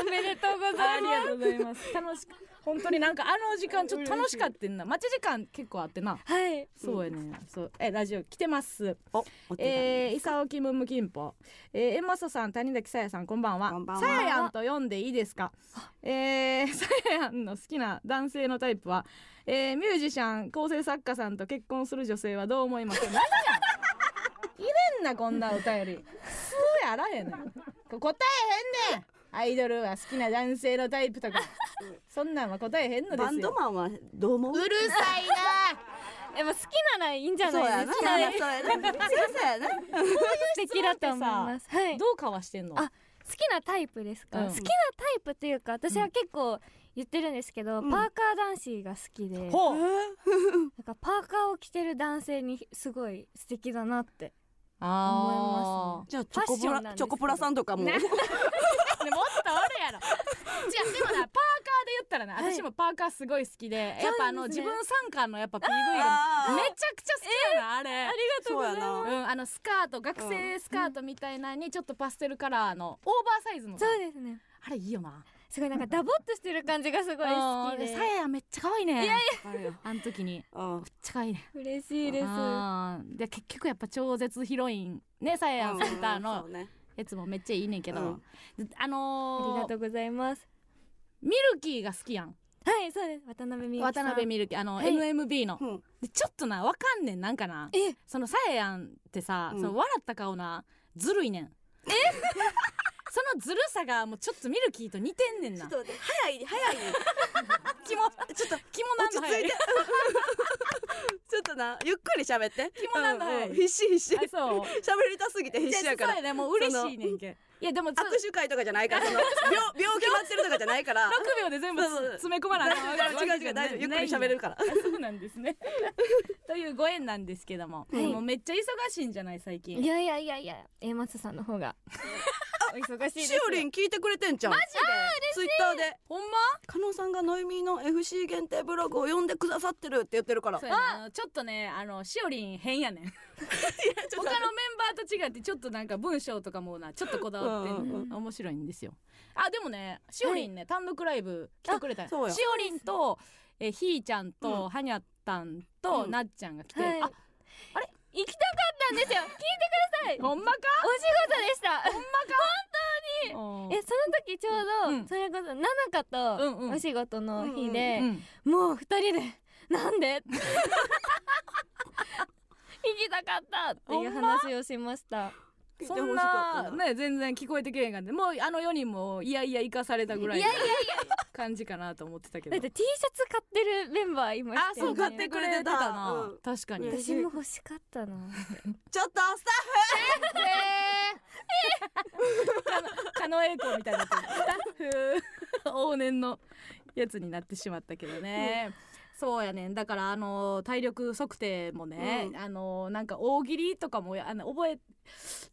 おめでとうございます。ありがとうございます。楽しく本当になんかあの時間ちょっと楽しかったんな。待ち時間結構あってな。はい。そうやね、そう。えラジオ来てます。おえー、伊佐沖ムムキンポ、えー、エマソさん谷崎さやさんこんばんは。さややんと読んでいいですか？えー、さややんの好きな男性のタイプは、えー、ミュージシャン構成作家さんと結婚する女性はどう思います？か何や。入れんなこんなお便り。すぐやらへんねん。こ答えへんねんアイドルは好きな男性のタイプとか。そんなんは答えへんのですよ。バンドマンはどう思う？うるさいなでも好きならいいんじゃなない？ですかそうやな。そうやな。そうやな。素敵だと思います。はい。どうかわしてんの？あ好きなタイプですか、うん。好きなタイプっていうか私は結構言ってるんですけど、うん。パーカー男子が好きで、なんほう。かパー？カーを着てる男性にすごい素敵だなってあ思じゃあチョコプラチョコプラさんとかもねねもっとおるやろ。違うでもな パーカーで言ったらな、はい。私もパーカーすごい好きでやっぱあの、自分参加のやっぱ PV がめちゃくちゃ好きやな、あれ。ありがとうございます。そうん、あのスカート学生スカートみたいなのにちょっとパステルカラーのオーバーサイズの。さそうですね。あれいいよな。すごいなんかダボっとしてる感じがすごい好きうんでさややめっちゃ可愛いね。いやいあるよあの時に。めっうんちゃ可愛いね。嬉しいです。で結局やっぱ超絶ヒロインねさややセンターうんのそうねやつもめっちゃいいねんけど、ああのーりがとうございます。ミルキーが好きやん。はいそうです。渡辺美渡辺ミルキーあの、はい。NMB の。うん。でちょっとなわかんねんなんかな。え。そのさややんってさ、うん。その笑った顔なずるいねん。え？そのずるさがもうちょっとミルキーと似てんねんな。ちょっと早い早い。キモちょっとキモなんの早い。落ち着いて。ちょっとなゆっくり喋って。キモなんだ早いうん。うん必死必死。喋りたすぎて必死やから。そうやねもう嬉しいねんけいやでもつ握手会とかじゃないからその 病病決まってるとかじゃないから。6秒で全部詰め込まなあかんわけ違う違う大丈夫ゆっくり喋れるから。あそうなんですね。というご縁なんですけども、はい。もうめっちゃ忙しいんじゃない最近。いやいやいやいや A マスさんの方が。お忙しいです。しおりん聞いてくれてんじゃん。マジでツイッターで。ほんま？加納さんがノイミーの FC 限定ブログを読んでくださってるって言ってるから。あのちょっとねあのしおりん変やねん 他のメンバーと違ってちょっとなんか文章とかもなちょっとこだわって面白いんですよ。あでもねしおりんね、単独ライブ来てくれたしおりんとえひーちゃんと、うん。はにゃったんと、うん。なっちゃんが来て、はい。あ行きたかったんですよ。聞いてください。ほんまか？お仕事でした。うん。えその時ちょうど、うん。それこそナナカとお仕事の日で、うんもう二人でなんで？行 きたかった。っていう話をしました。そんななね全然聞こえてけへんかんでもうあの4人もいやいや生かされたぐらいのいやいやい感じかなと思ってたけど。だって T シャツ買ってるメンバーいまあしたよねそう買ってくれてたな、うん確かに、うん私も欲しかったな。ちょっとス 狩野英孝みたいになってる。スタッフ往年のやつになってしまったけどね、そうやねん。だからあの体力測定もね、うん。あのなんか大喜利とかもあの覚え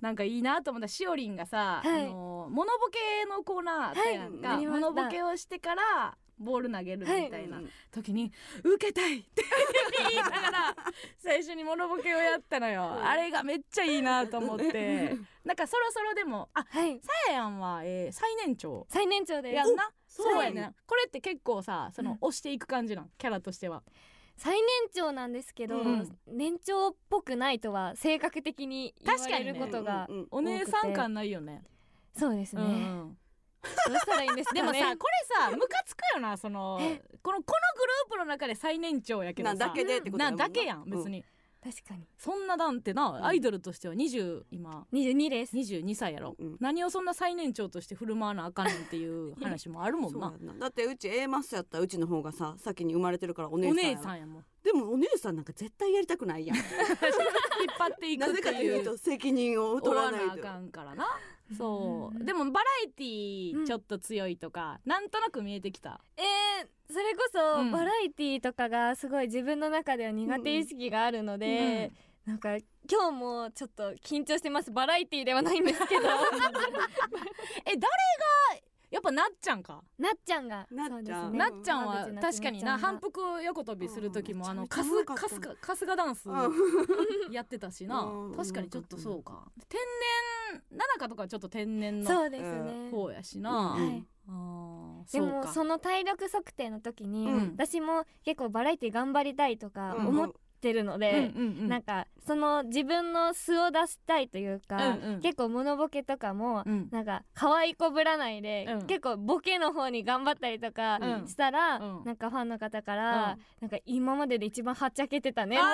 なんかいいなと思った。しおりんがさ、はい。あのモノボケのコーナーあったやんか、はいモノボケをしてからボール投げるみたいなはい。時に「受けたい!」って言いながら 最初にモノボケをやったのよ、あれがめっちゃいいなと思って。なんかそろそろでもあはい。さややんは、えー最年長最年長です。やんな？そうやねこれって結構さそのうん。押していく感じなん？キャラとしては。最年長なんですけど、うん。年長っぽくないとは性格的に言われる確かにね。ことがうんうん。お姉さん感ないよね。そうですね、うんうん。どうしたらいいんですか？ねでもさ これさムカつくよなそのこのこのグループの中で最年長やけどさ。なだけでってことな。だけやんう別に確かに。そんななんてなアイドルとしては20今。22です。22歳やろ。うん何をそんな最年長として振る舞わなあかんねんっていう話もあるもんな。だ。ってうち A マスやったらうちの方がさ先に生まれてるからお姉おさんやもん。でもお姉さんなんか絶対やりたくないやん。引っ張っていく なぜかというと責任を取らないと。あかんからなそう。うん。でもバラエティーちょっと強いとか、なんとなく見えてきた。えー、それこそ、うん。バラエティーとかがすごい自分の中では苦手意識があるので、なんか今日もちょっと緊張してます。バラエティーではないんですけど。え誰がやっぱなっちゃんか。なっちゃんがなっちゃん。ね。なっちゃんは確かにな反復横跳びする時も、うんあの春日春日ダンス やってたしな、うん確かにちょっとそうか。天然ななかとかちょっと天然のそうですね、方やしな、うんはい。あーでもその体力測定の時に、うん。私も結構バラエティ頑張りたいとかうん。思ってるので、うんうんうん。なんかその自分の素を出したいというか、うんうん。結構モノボケとかも、うん。なんか可愛い子ぶらないで、うん。結構ボケの方に頑張ったりとかうん。したら、うん。なんかファンの方から、うん。なんか今までで一番はっちゃけてたねって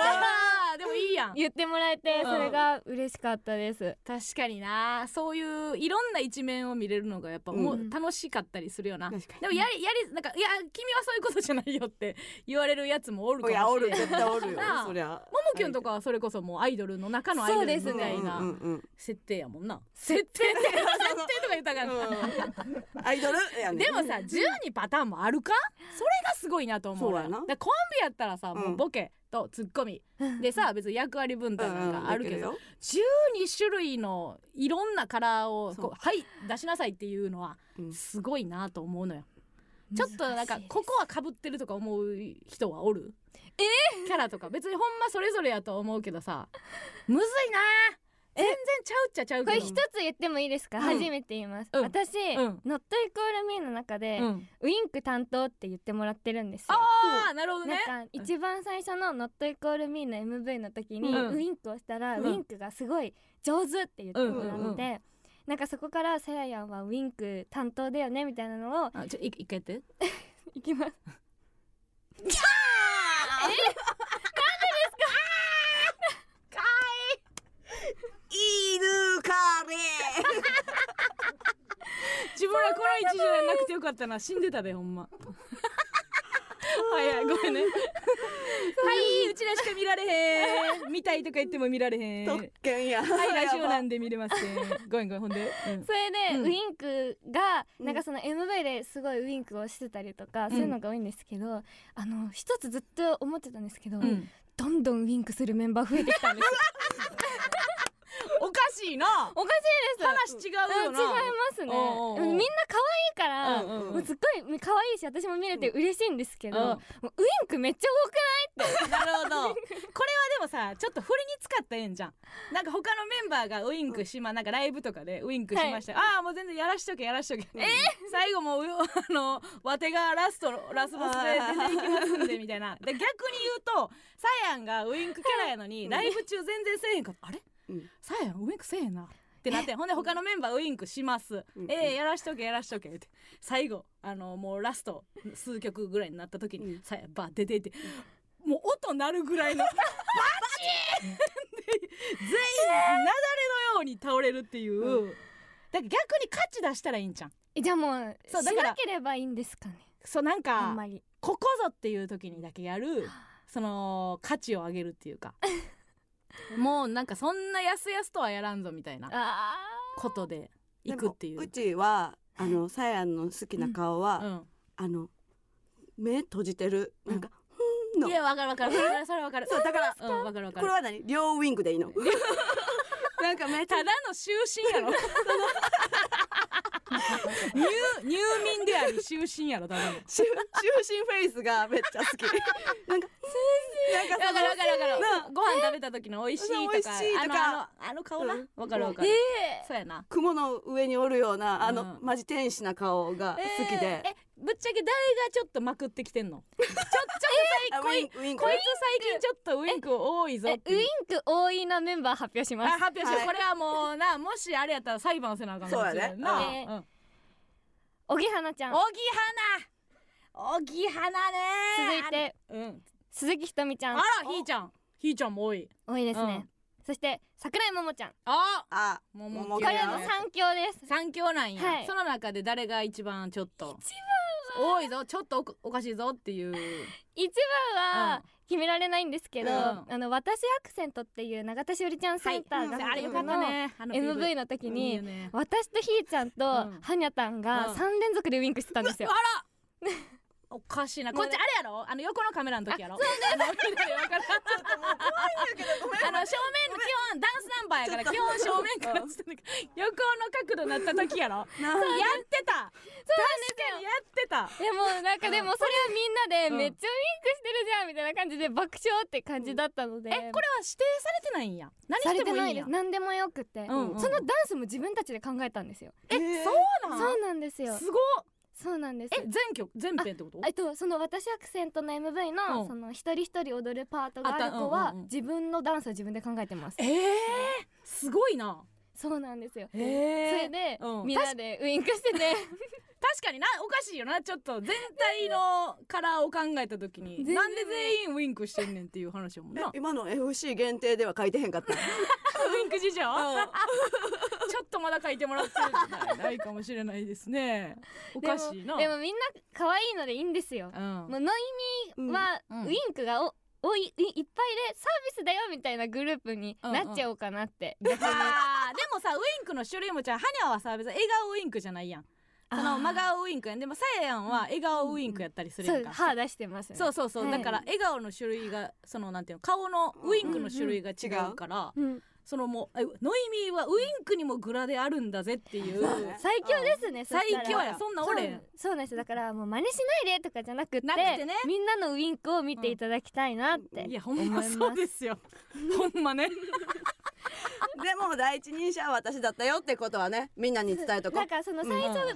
でもいいやん。言ってもらえて、うん。それが嬉しかったです。確かにな。そういういろんな一面を見れるのがやっぱもううん。楽しかったりするよな、確かに。でもやりやりなんかいや君はそういうことじゃないよって 言われるやつもおるかいやおるもしれない絶対おるよ。そりゃ。ももきゅんとかはそれこそもうアイドルの中のアイドルみそうですねたいな。うんうんうん設定やもんな。設定？って設定とか言ったかんうん。アイドル？やね。でもさ12パターンもあるか？それがすごいなと思ううやな。だからコンビやったらさ、もうボケとツッコミ。でさ別に役割分担なんかあるけど、うんうん12種類のいろんなカラーをこうはい出しなさいっていうのはうん。すごいなと思うのよ。ちょっとなんかここはかぶってるとか思う人はおる？えキャラとか。別にほんまそれぞれやと思うけどさ。むずいな全然ちゃうっちゃちゃうこれ一つ言ってもいいですか、うん。初めて言います、うん。私、うん。ノットイコールミーの中で、うん、ウインク担当って言ってもらってるんですよ。ああなるほどね。なんか一番最初の「ノットイコールミーの MV の時に、うん。ウインクをしたら、うん。ウインクがすごい上手って言ってもらって、うんうんうんなんかそこからさややんはウインク担当だよねみたいなのをあちょい一回やって。いきます。犬カレ 自分らこの位置じゃなくてよかったな。死んでたでほんま。はいはいごめんね。はいうちらしか見られへん。見たいとか言っても見られへん。ー特権や。はいラジオなんで見れません。ごめんごめんほんで、うん。それで、うん。ウインクがうん。なんかその MV ですごいウインクをしてたりとか、そういうのが多いんですけどあの一つずっと思ってたんですけど、うん。どんどんウインクするメンバー増えてきたんですよ おかしいな。おかしいです。話違うよな。うん違いますね。みんな可愛いから、うんうんうん。もうすっごい可愛いし私も見れて嬉しいんですけど、ウインクめっちゃ多くないって。なるほど。これはでもさちょっと振りに使ったらええんじゃん。なんか他のメンバーがウインクしまなんかライブとかでウインクしました。よ、ああもう全然やらしとけやらしとけ。え最後もうあのわてがラストラスボスで全然いきますんでみたいな。で逆に言うとサヤンがウインクキャラやのにライブ中全然せえへんかった。あれ？うん。サヤンウインクせえへんな。ってなってほんで他のメンバーウインクします、うん。ええやらしとけやらしとけ。って。最後あのもうラスト数曲ぐらいになった時に、うん。サヤンバー出ていって。もう音鳴るぐらいの バチーンで全員雪崩のように倒れるっていう、うだから逆に価値出したらいいんじゃんえじゃあもうそうだからしなければいいんですかね。そうなんあかんまり。ここぞっていう時にだけやるその価値を上げるっていうか もうなんかそんなやすやすとはやらんぞみたいなあことでいくっていう。うちはあの さやの好きな顔は、うん。あの目閉じてる。なんか、ふんの。いやわかるわかる。わかるそれ わかる。そうだからうんわかるわかる。これは何？両ウインクでいいの？なんかめっちゃただの終身やろ 入入眠であり終身やろただの終終身フェイスがめっちゃ好き。なんかなんかわかるわかるわかる。なご飯食べた時の美味しいとか。あのあのあの顔な。うん。わかるわかる。えそうやな。雲の上におるようなあの、うん。マジ天使な顔が好きで、えぶっちゃけ誰がちょっとまくってきてんの？ちょちょっとあ最ウインクウイン。クこいつ最近ちょっとウインク多いぞえウインク多いなメンバー発表しあます。発表しよう、はい。これはもうなもしあれやったら裁判せなあかんそうやね。な、えーうん。小木花ちゃん。小木花。小木花ね続いて。うん。鈴木ひとみちゃん。あらひーちゃん。ひーちゃんも多い。多いですね、そして桜井桃ちゃん。ああもも桃これも三強です。三強なんや、はい。その中で誰が一番ちょっと多いぞ。ちょっとおかしいぞっていう。一番は決められないんですけど、うん。あの私アクセントっていう永田しおりちゃんセンターがあれよかったね。あの MV の時いいに私とひーちゃんとうん。はにゃたんがうん。3連続でウインクしてたんですよ、あらおかしいな。こっちあれやろ？あの横のカメラの時やろ？そうです緑わからんあの正面の基本ダンスナンバーやから基本正面からずっとなんか横の角度になった時やろ？なやってた。確かに。やってた。でもなんかでも それはみんなでうん。めっちゃウインクしてるじゃんみたいな感じで爆笑って感じだったので、えこれは指定されてないんや。何さしてもいいんや。れてないです。何でもよくて、うんうん。そのダンスも自分たちで考えたんですよ。えそうなん？そうなんですよ。すごっそうなんです。え全曲全編ってこと？えっとその私アクセントの MV の、うん。その一人一人踊るパートがある子は、うんうんうん。自分のダンスを自分で考えてます。えー、すごいな。そうなんですよ、えー、それで、うん。みんなでウインクしてて 確かになおかしいよな。ちょっと全体のカラーを考えた時になんで全員ウインクしてんねんっていう話やもな今の FC 限定では書いてへんかったウインク事情っとまだ書いてもらって ないかもしれないですね。おかしいな。でもみんな可愛いのでいいんですよ、うん。もうノイミはうん。ウインクがおおいいいっぱいでサービスだよみたいなグループになっちゃおうかなって、逆 にあーでもさウインクの種類もじゃあハニャはさ別に笑顔ウインクじゃないやん。その真顔ウインクやん。でもさややんは笑顔ウインクやったりするやんか、歯出してます。ねそうそうそう、はい。だから笑顔の種類がそのなんていうの顔のウインクの種類が違うから、うんそのもうえノイミーはウインクにもグラであるんだぜっていう。最強ですねそ最強やそんな俺そうそうなんですよ。だからもう真似しないでとかじゃなくてなくてね。みんなのウインクを見ていただきたいなって、いやほんまそうですよ。ほんまね。でも第一人者は私だったよってことはねみんなに伝えとこなんかその最初が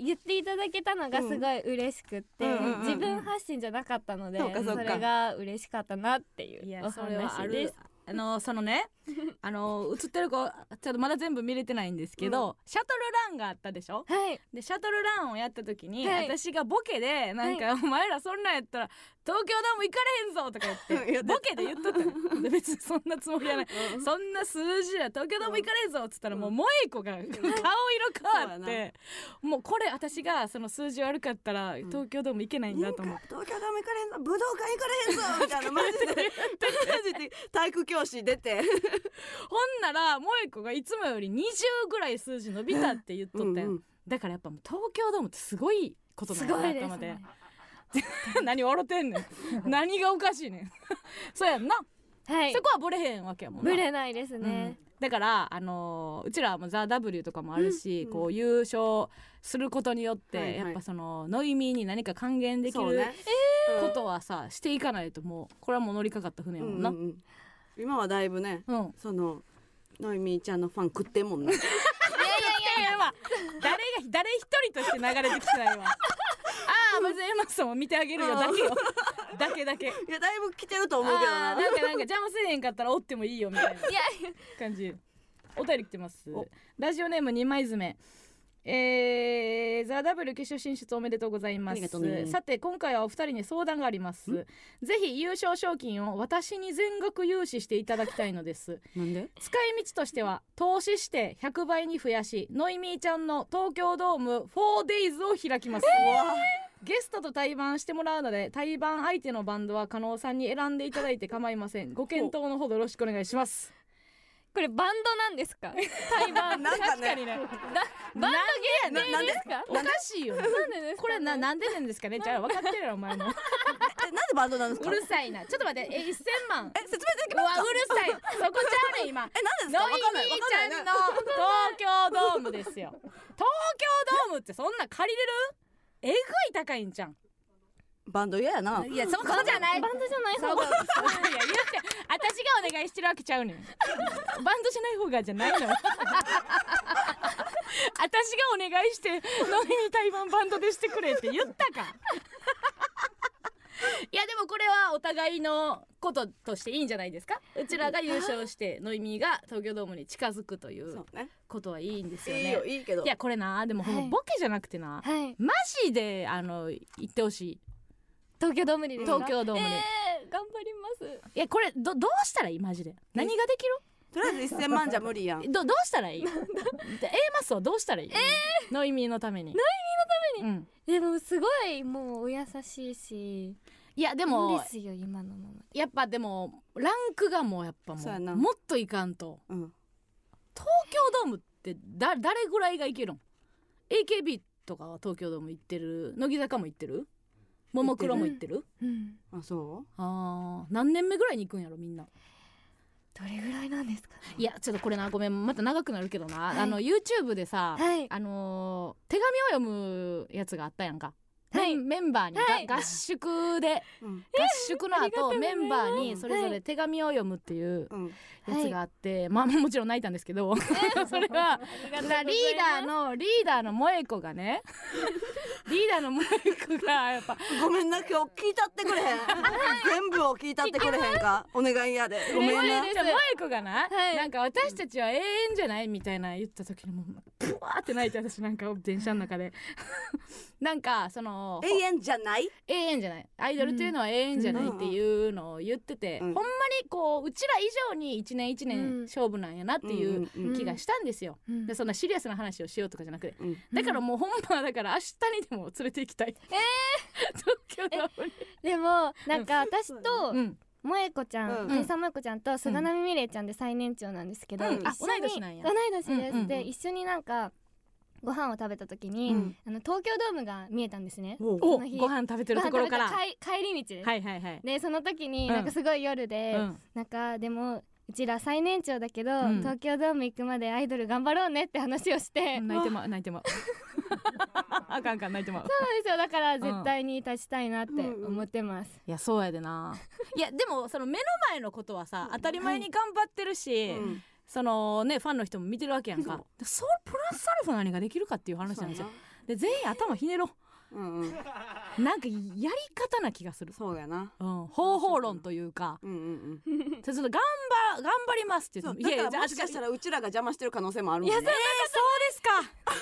言っていただけたのがすごい嬉しくって、うんうんうんうん。自分発信じゃなかったので、そうかそれが嬉しかったなっていうおいやそれはある話です。あのそのね あの映ってる子ちょっとまだ全部見れてないんですけど、シャトルランがあったでしょ？はい。でシャトルランをやった時に、はい。私がボケでなんか、お前らそんなんやったら東京ドーム行かれへんぞとか言ってボケで言っとった別にそんなつもりはない、そんな数字や東京ドーム行かれへんぞっつったらもう萌え子が顔色変わってもうこれ私がその数字悪かったら東京ドーム行けないんだと思って。東京ドーム行かれへんぞ武道館行かれへんぞ みたいなマジで。マジで体育教師出て。ほんなら萌子がいつもより20ぐらい数字伸びたって言っとったよ、うんうんだからやっぱもう東京ドームってすごいことなんだすごいですなと思ってね 何笑ってんねん。何がおかしいねん。そうやんな、はい。そこはブレへんわけやもんな。ぶれないですうん。ね、だからあのーうちらはもうザ・ W とかもあるし、うん。こう優勝することによって、はいはい。やっぱそのノイミーに何か還元できるね。ことはさ、していかないともうこれはもう乗りかかった船やもんな、うんうんうん。今はだいぶねうん。そのノイミーちゃんのファン食ってんもんね いやいやいやまあ誰が誰一人として流れてきてないわああまずエマソンを見てあげるよ。だけよ。だけだけ。いやだいぶ来てると思うけどな。あーなんかなんか邪魔せえへんかったらおってもいいよみたいな いや感じ。お便り来てます。お。ラジオネーム二枚爪。えー、ザ・ダブル決勝進出おめでとうございます。ありがとうね。さて今回はお二人に相談があります。ぜひ優勝賞金を私に全額融資していただきたいのです。なんで？使い道としては投資して100倍に増やしノイミーちゃんの東京ドーム 4days を開きます、ゲストと対バンしてもらうので対バン相手のバンドは加納さんに選んでいただいて構いません。ご検討のほどよろしくお願いします。これバンドなんですか？対バン。なんかね。確かにね。バンドなんですかおかしいよね。なんでですか？これななんでなんですかね？じゃあ分かってるやろお前も。えなんでバンドなんですか？うるさいな。ちょっと待って。え1000万。え説明できうますか？わうるさい。そこちゃうねん今。えなんですか？ノイわかんないミーちゃんの東京ドームですよ。東京ドームってそんな借りれる？えぐい高いんじゃんバンド嫌やな。いやそこじゃない。バンドじゃない方が。いや言って私がお願いしてるわけちゃうねん。バンドじゃない方がじゃないの。私がお願いしてノイミー対バンバンドでしてくれって言ったか いやでもこれはお互いのこととしていいんじゃないですか？うちらが優勝してノイミーが東京ドームに近づくということはいいんですよね。いいよいいけど。いやこれなでもほボケじゃなくてな、はい。マジであの言ってほしい。東京ドームに東京ドームに、えー、頑張ります。いやこれどどうしたらいい？マジで。何ができる？とりあえず1000万じゃ無理やん。どどうしたらいい？で A マスをどうしたらいい、ノイミーのために。ノイミーのために、うん、でもすごいもうお優しいし。いやでいいもですよ今のまま。やっぱでもランクがもうやっぱもそうもっといかんと。うん。東京ドームってだ誰ぐらいがいけるん？AKB とかは東京ドーム行ってる？乃木坂も行ってる？ももクロも行ってる？うん。あそあー何年目ぐらいに行くんやろみんなどれぐらいなんですかね？いやちょっとこれなごめんまた長くなるけどな、はい。あの YouTube でさ、はい。あのー手紙を読むやつがあったやんか、はいメンメンバーにが、はい。合宿で。ううん。合宿の後メンバーにそれぞれ手紙を読むっていううん。やつがあって、まあもちろん泣いたんですけど それはリーダーのリーダーの萌子がね リーダーの萌子がやっぱごめんな今日聞いたってくれへん。全部を聞いたってくれへんか？お願いやで。ごめんな。じゃあ萌子がな、はい。なんか私たちは永遠じゃない？みたいな言った時にもうブワーって泣いて私なんか電車の中で。なんかその永遠じゃない？永遠じゃない。アイドルっていうのは永遠じゃないっていうのを言ってて、うん。ほんまにこううちら以上に一年一うん。年勝負なんやなっていう気がしたんですよ、うん。でそんなシリアスな話をしようとかじゃなくて。うん。だからもうほんまはだから明日にでも連れて行きたいえ東京ドームにでもなんか私とうん萌子ちゃん、うん。天才萌子ちゃんと菅波美玲ちゃんで最年長なんですけど、うん。一緒にあ同い年なんや。同い年です、うんうんうんで一緒になんかご飯を食べた時に、うん。あの東京ドームが見えたんですね。その日。ご飯食べてるところから。帰帰り道。です、はいはいはい。でその時にうんなんかすごい夜で、うん。なんかでもうちら最年長だけど、うん。東京ドーム行くまでアイドル頑張ろうねって話をして、そう泣いてまう泣いてまう。あかんあかん泣いてまう。なんですよ。だから絶対に立ちたいなってうん。思ってます、いやそうやでな。いやでもその目の前のことはさ当たり前に頑張ってるし、うん。そのねファンの人も見てるわけやんか。そうプラスアルファ何ができるかっていう話なんですよ。で全員頭ひねろうんうん。なんかやり方な気がする、そうやな。うん、方法論というか。うんうんうん。ちょっと頑張頑張りますって言っても。しかしたらうちらが邪魔してる可能性もあるもんね。えー、そうですか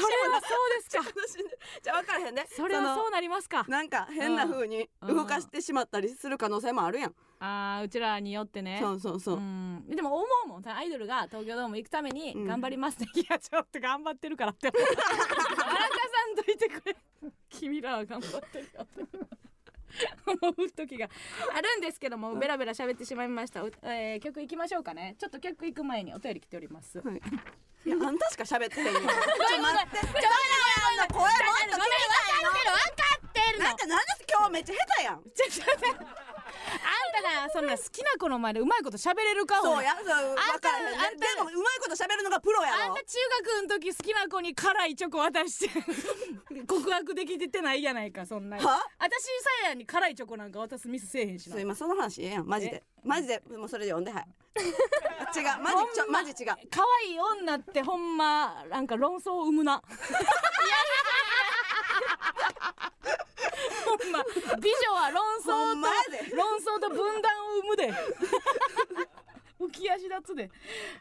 それはそうですか。じゃあ分からへんね。それはそうなりますか。なんか変な風にうん。動かしてしまったりする可能性もあるやん。あーうちらによってね。そうそうそう。うん。でも思うもん。アイドルが東京ドーム行くためにうん。頑張りますって、いやちょっと頑張ってるからって荒川 さんといてくれ。君らは頑張ってるよって思う時があるんですけどもベラベラ喋ってしまいました、うえー曲いきましょうかね。ちょっと曲行く前にお便り来ております。はい。いやあんたしか喋ってへんよ。ちょ待って。ちょちょっと声もっと聞きたいの分かってるなんかなんで今日めっちゃ下手やんちょちょあんたがそんな好きな子の前でうまいこと喋れるかそうやそう分からへん。ねあんたでもうまいこと喋るのがプロやろ。あんた中学の時好きな子に辛いチョコ渡して 告白できてないやないかそんなは？私さやに辛いチョコなんか渡すミスせえへんしな。そう今その話ええやん。マジで。マジでもうそれで読んではい。違うマジちょマジ違う。可愛い女ってほんまなんか論争を生むなほんま。美女は論争で。と論争と分断を生むで。浮き足立つで。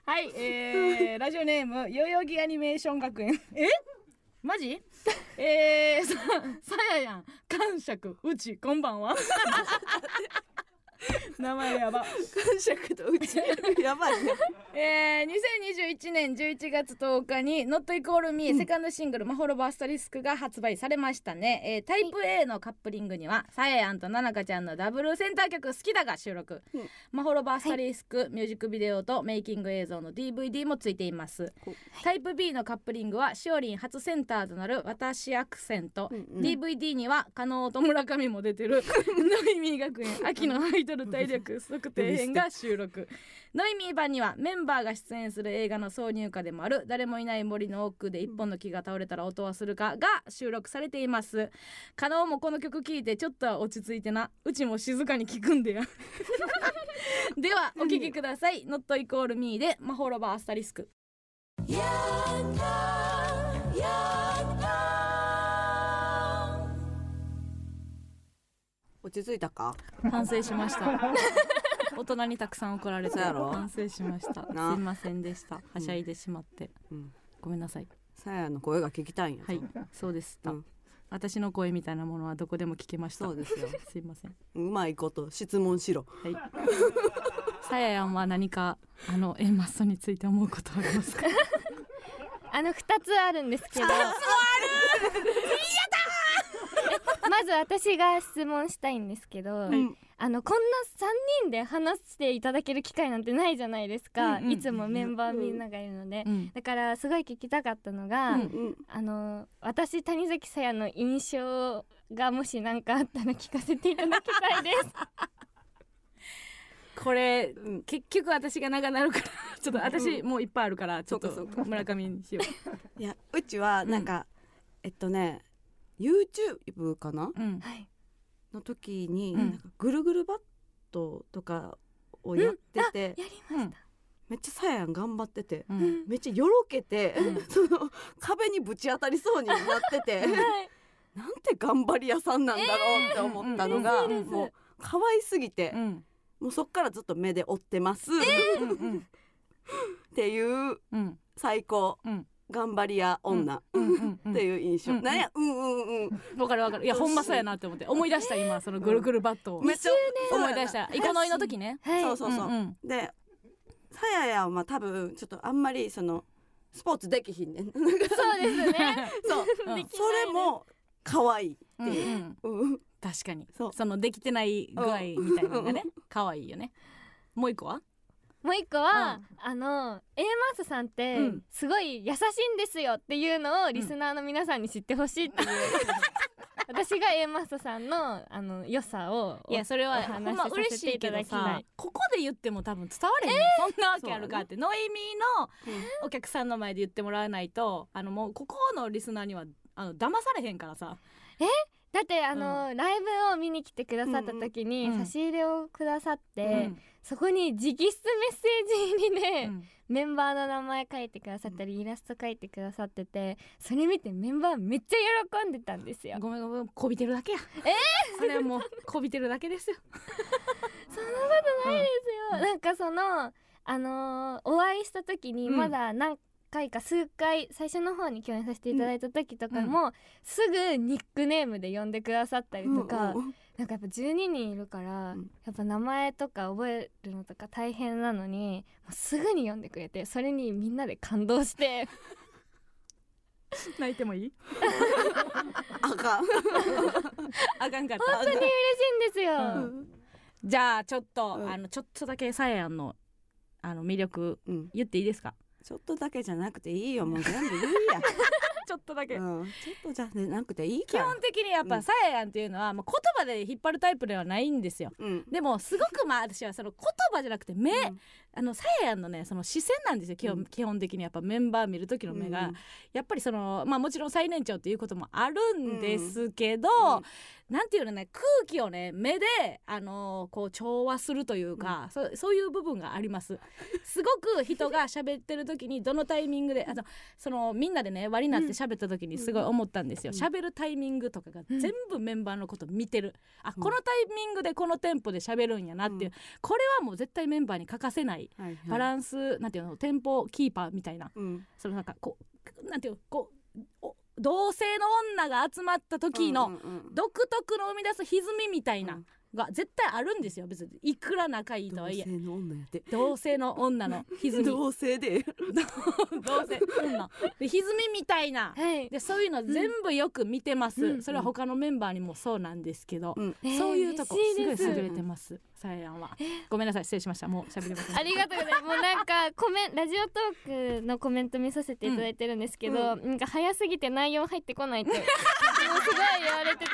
はいえー、ラジオネーム代々木アニメーション学園。え？マジ？えー、ささややん。感触うちこんばんは 名前やば。感触とうちやばいね。えー、2021年11月10日に「Not Equal Me、セカンドシングル「マホロバアスタリスク」が発売されましたね、えータイプ A のカップリングにはさややんとななかちゃんのダブルセンター曲「好きだ」が収録、うん。マホロバアスタリスク、ミュージックビデオとメイキング映像の DVD もついています。こうタイプ B のカップリングはしおりん初センターとなる私アクセント、うんうん。DVD には加納と村上も出てるノイミー学園秋のアイドル体力測定編が収録。ノイミー版にはメンバーが出演する映画の挿入歌でもある誰もいない森の奥で一本の木が倒れたら音はするかが収録されています。加納もこの曲聴いてちょっとは落ち着いてな。うちも静かに聴くんでや ではお聴きください「Not Equal Me」で「マホロバアスタリスク」落ち着いたか？反省しました。大人にたくさん怒られて反省しました。すいなませんでした。はしゃいでしまって、うん。ごめんなさい。さやの声が聞きたいんやはい。そうでした、うん。私の声みたいなものはどこでも聞けました。そうですよ。すいません。うまいこと質問しろ。はい。さややんは何かあの A マッソについて思うことはありますか？あの二つあるんですけどまず私が質問したいんですけど、うんああのこんな3人で話していただける機会なんてないじゃないですか、うんうんいつもメンバーみんながいるので、うんだからすごい聞きたかったのが、うんうんあの私谷崎さやの印象がもし何かあったら聞かせていただきたいです。これうん結局私が長なるから ちょっと私もういっぱいあるからちょっと村上にしよ いやうちはなんか、えっとね YouTube かな？う、うん、はい。の時に、うん。なんかぐるぐるバットとかをやってて、やりました、めっちゃさやん頑張ってて、うん。めっちゃよろけて、うん。その壁にぶち当たりそうになってて、はい。なんて頑張り屋さんなんだろうって思ったのが、うん嬉しいです。もう可愛すぎて、うん。もうそっからずっと目で追ってます、うんうん。っていううん。最高。うん頑張り屋女、っていう印象、うんなんやうんうんうん。わかるわかる。いやほんまそうやなって思って。思い出した今そのぐるぐるバットを。めっちゃ思い出した。イコノイの時ね。はい。そうそうそう、んんでさややんは多分ちょっとあんまりそのスポーツできひんねん。そう そう。ですねうんそれも可愛いいう。う、んうん。確かに。そう。そのできてない具合みたいなのがね可愛いよね。もう一個は？もう一個は、あの A マースさんってうん。すごい優しいんですよっていうのをリスナーの皆さんに知ってほしいっていう、私が A マースさんのあの良さをいやそれはおほんま嬉しいたどさここで言っても多分伝われへん。よそんなわけあるかって。ノイミーのお客さんの前で言ってもらわないとあのもうここのリスナーにはあの騙されへんからさだってあの、ライブを見に来てくださった時にうんうん差し入れをくださって、うん。そこに直筆メッセージにね、うん。メンバーの名前書いてくださったりイラスト書いてくださっててそれ見てメンバーめっちゃ喜んでたんですよ。ごめんごめんこびてるだけや。えー、それはもうこびてるだけですよ。そんなことないですよ、なんかそのあのーお会いした時にうんまだ何回か数回最初の方に共演させていただいた時とかも、すぐニックネームで呼んでくださったりとか、うんうんなんかやっぱ12人いるから、うん。やっぱ名前とか覚えるのとか大変なのにもうすぐに呼んでくれてそれにみんなで感動して。泣いてもいい？あかん。あかんかった。本当に嬉しいんですよ、うん。じゃあちょっと、うん。あのちょっとだけさややんのあの魅力うん。言っていいですか？ちょっとだけじゃなくていいよ。もう全部言う ちょっとだけ。や、うん、ちょっとじゃなくていい基本的にやっうんぱさややんっていうのは、もう言葉で引っ張るタイプではないんですよ。うん。でもすごくまあ私はその言葉じゃなくて目、うんあのさややんのねその視線なんですよ。基本,、うん。基本的にやっぱメンバー見る時の目が、やっぱりそのまあもちろん最年長っていうこともあるんですけど、うんなんていうのね空気をね目であのーこう調和するというか、そそういう部分があります。すごく人が喋ってる時にどのタイミングであのそのみんなでね輪になって喋った時にすごい思ったんですよ。うん。喋、るタイミングとかがうん。全部メンバーのこと見てる、あうん。このタイミングでこのテンポで喋るんやなっていう、うん。これはもう絶対メンバーに欠かせないはいはい。バランス、なんていうのテンポキーパーみたいな。うん。そのなんかこうなんていうのこうお同性の女が集まった時の、独特の生み出す歪みみたいなうん。が絶対あるんですよ別に。いくら仲いいとはいえ。同性の女の女 の歪み。同性で。同性女。で歪みみたいな。はい。でそういうの全部よく見てます、うん。それは他のメンバーにもそうなんですけど、うん。そういうとこす。すごい優れてますさややんは。ごめんなさい失礼しました。もう喋りません。ありがとうございます。もうなんかコメンラジオトークのコメント見させていただいてるんですけど、なんか早すぎて内容入ってこないってもうすごい言われてて、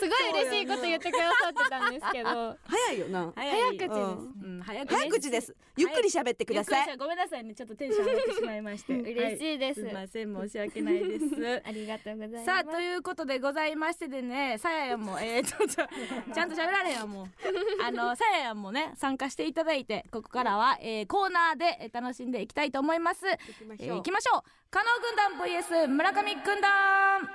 すごい嬉しいこと言ってくださってたんですけど、早いよな。早い早口ですうん、早口。です。ゆっくり喋ってください。ごめんなさいね。ちょっとテンション上がってしまいまして。嬉しいです。すみません申し訳ないです。ありがとうございます。さあということでございましてでねさややんもえー、ちょちょちゃんと喋られへんわも。うあのさややんもね参加していただいてここからは、えー、コーナーでえー楽しんでいきたいと思います。行きまえー、いきましょう。加納軍団 VS 村上軍団。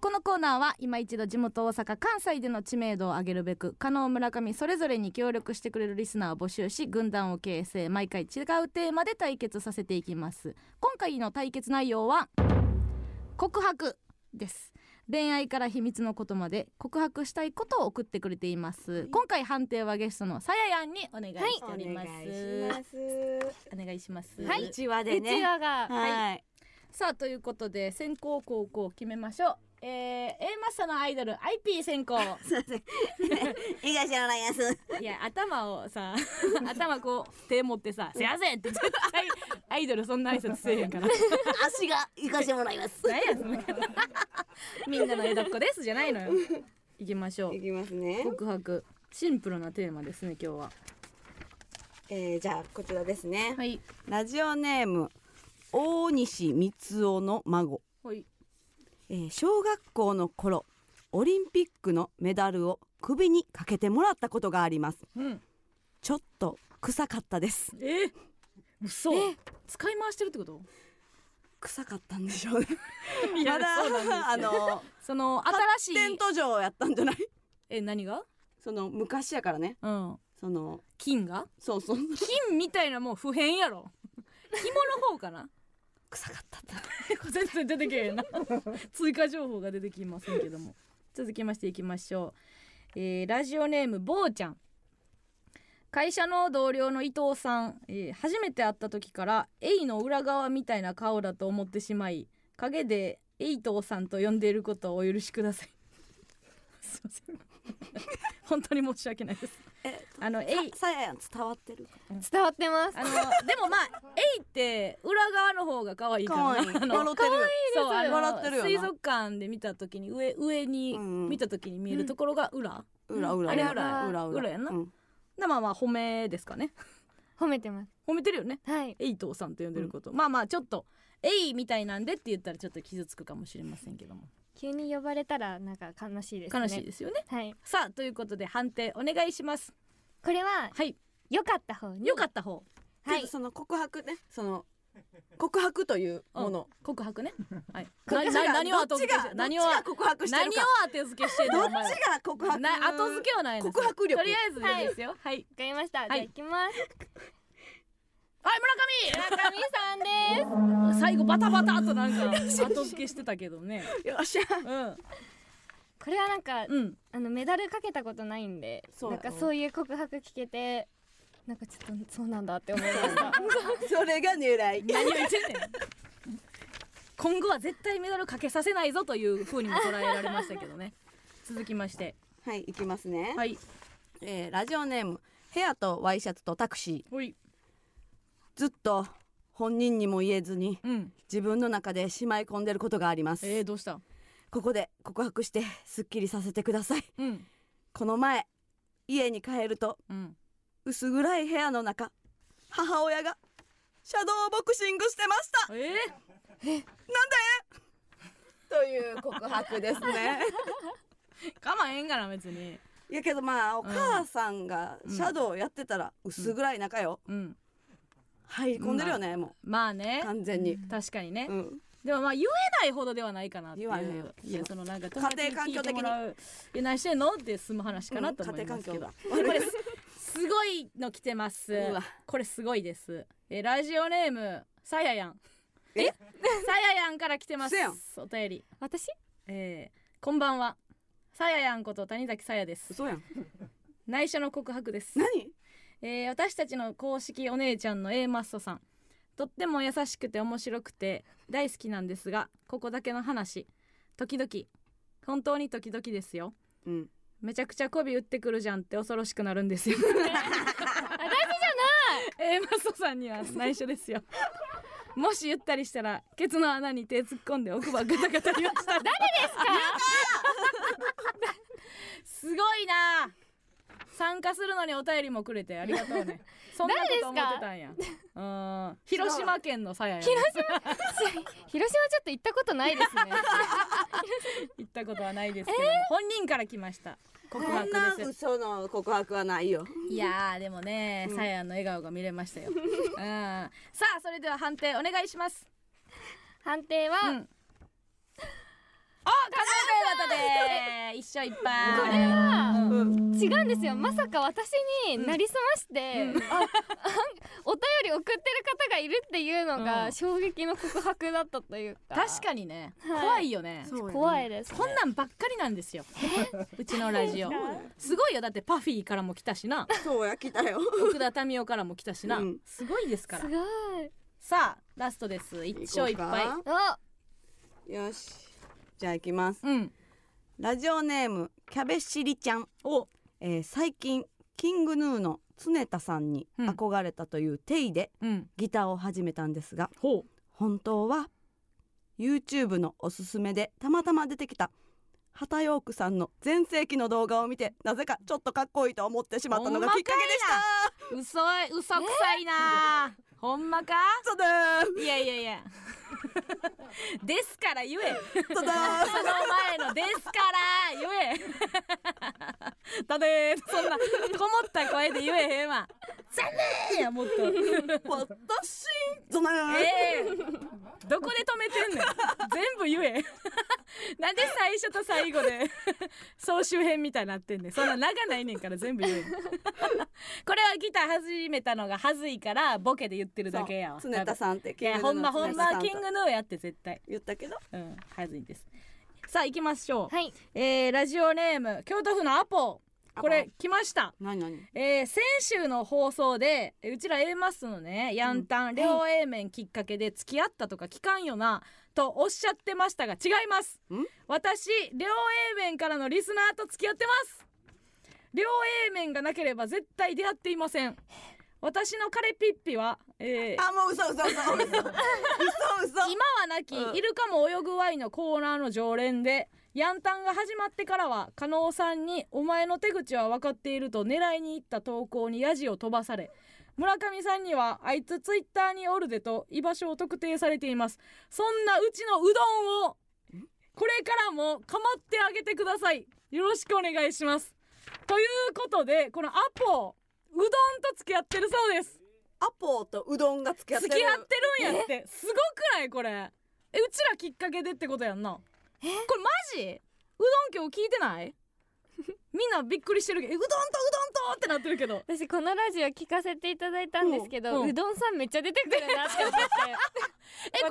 このコーナーは今一度地元大阪関西での知名度を上げるべく加納村上それぞれに協力してくれるリスナーを募集し軍団を形成毎回違うテーマで対決させていきます。今回の対決内容は告白です。恋愛から秘密のことまで告白したいことを送ってくれています。今回判定はゲストのさややんにお願いしております、お願いします。お願いします。はい。ね。わが、はい。さあということで先行高校決めましょうえー、A マッソのアイドル IP 先行。すいませんいがしらないやつ。いや頭をさ 頭こう手持ってさ「すいません」って絶対アイドルそんな挨拶せえへんから。足が行かしてもらいます。何やその みんなの江戸っ子ですじゃないのよ。行きましょう。いきますね。告白。シンプルなテーマですね今日は。えー、じゃあこちらですね、はい。ラジオネーム大西光雄の孫、はいえー小学校の頃オリンピックのメダルを首にかけてもらったことがあります。うん。ちょっと臭かったです。え？嘘。使い回してるってこと？臭かったんでしょうね。まだあの その発新しい。展途上やったんじゃない？え何が？その昔やからね。うん。その金が？そうそう。金みたいなもう不変やろ。紐の方かな？臭かった。っ て全然出てけえな。追加情報が出てきませんけども。続きましていきましょう、えーラジオネームぼうちゃん。会社の同僚の伊藤さん、えー初めて会った時からエイの裏側みたいな顔だと思ってしまい陰でエイ藤さんと呼んでいることをお許しください。すいません本当に申し訳ないです。えあのエイささややん伝わってる伝わってます。あのでもまあエイって裏側の方が可愛いから。かわい。笑ってる。そうあの笑ってるよな。水族館で見た時に上上に見た時に見えるところが裏、裏裏。あれ裏裏裏裏。やんな。まあまあ褒めですかね。褒めてます。褒めてるよね。はい。エイトさんと呼んでること、まあまあちょっとエイみたいなんでって言ったらちょっと傷つくかもしれませんけども急に呼ばれたらなんか悲しいですね。悲しいですよね。はい。さあということで判定お願いします。これははい。良かった方に。よかった方。はい。その告白ねその告白というもの。告白ね。はい。何を後付けして何をどっちが告白して何をるか。当て付けしてんどっちが告白な後付けはないの。告白力。とりあえずでいいですよ。はい。わかりました、いじゃあ行きます。はい村上。さんです。村上最後バタバタっとなんか後付けしてたけどね。よっしゃ。うん。これはなんか、うん。あのメダルかけたことないんでそうなんかそういう告白聞けてなんかちょっとそうなんだって思いましたそれが狙い何を言ってんねん。今後は絶対メダルかけさせないぞという風にも捉えられましたけどね。続きまして。はい行きますね、はい。えーラジオネームヘアとワイシャツとタクシー。ずっと本人にも言えずにうん。自分の中でしまい込んでることがあります、えー、どうした？ここで告白してすっきりさせてください。うん。この前家に帰るとうん。薄暗い部屋の中母親がシャドーボクシングしてました。えー、という告白ですね。我慢えんがな別に。いやけどまあお母さんがうん。シャドウやってたら薄暗い中よ、うん入り込んでるよね、もまあね。う完全に、確かにね、うん、でもまあ言えないほどではないかなっていう。言わないよ。いやそのなんか家庭環境的に。友達に聞いてもらう。いや何してんの？って済む話かなと思います。けど、うん家庭環境これすごいの来てます。これすごいです。えラジオネームさややん。え？さややんから来てます。お便り。私？えー、こんばんは。さややんこと谷崎さやです。嘘やん。内緒の告白です。何？えー私たちの公式お姉ちゃんの A マッソさん。とっても優しくて面白くて大好きなんですがここだけの話。時々本当に時々ですよ。うん。めちゃくちゃ媚び打ってくるじゃんって恐ろしくなるんですよ。私じゃない！A マッソさんには内緒ですよ。もし言ったりしたらケツの穴に手突っ込んで奥歯ガタガタ言わした誰ですか？すごいな参加するのにお便りもくれてありがとうね。そんなこと思ってたんや。うん。広島県のさやや広島 広島ちょっと行ったことないですね。行ったことはないですけども、本人から来ました。告こんな白です嘘の告白はないよ。いやーでもねうん。さやの笑顔が見れましたよ、うん、さあそれでは判定お願いします。判定は、うんあ数えということで一緒いっぱい。これはうん。違うんですよ。まさか私になりすまして、うん。お便り送ってる方がいるっていうのうん。が衝撃の告白だったというか。確かにね、はい。怖いよね。怖いです、ね、こんなんばっかりなんですよ。うちのラジオ。すごいよ。だってパフィーからも来たしな。そうや来たよ。奥田民生からも来たしな、うん。すごいですから。すごい。さあラストです。一勝一敗行こうかお！よしじゃあ行きます。うん。ラジオネームキャベシリちゃん、お。えー最近キングヌーの常田さんに憧れたというテイでうん。ギターを始めたんですがほう。本当は YouTube のおすすめでたまたま出てきた畑ヨークさんの全盛期の動画を見てなぜかちょっとかっこいいと思ってしまったのがきっかけでした嘘い嘘くさいな。ほんまか？そうだー。いやいやいや。ですから言え。そうだー。その前のですから言え。だねー。そんなこもった声で言えへんわ。残念やもっと。私そうだーええどこで止めてんねん。全部言え。なんで最初と最後で総集編みたいになってんねん。そんな長ないねんから全部言え。これはギター始めたのがはずいからボケで言ってるだけやわ常田さんっていやほんまほんまキンググヌーやって絶対。言ったけど。うん。はずいですさあ行きましょう、はい。えーラジオネーム京都府のアポ。これ来ました。何何？えー先週の放送でえうちら A マスのね。ヤンタン、両 A 面きっかけで付き合ったとか聞かんよな。とおっしゃってましたが違います。ん？私両 A 面からのリスナーと付き合ってます両 A 面がなければ絶対出会っていません。私の彼ピッピは、えーあもう嘘嘘嘘嘘嘘。嘘今はなき、うん。イルカも泳ぐワイのコーナーの常連でヤンタンが始まってからは加納さんに「お前の手口は分かっている」と狙いに行った投稿にヤジを飛ばされ村上さんには「あいつツイッターにおるで」と居場所を特定されています。そんなうちのうどんをこれからも構ってあげてください。よろしくお願いしますということでこのアポうどんと付き合ってるそうです。アポとうどんが付き合ってる。付き合ってるんやって。すごくないこれ。えうちらきっかけでってことやんな。これマジ？うどん今日聞いてない？みんなびっくりしてるけど。えうどんとうどんとってなってるけど。私このラジオ聞かせていただいたんですけど、ううん。どんさんめっちゃ出てくるなって思って。えこれ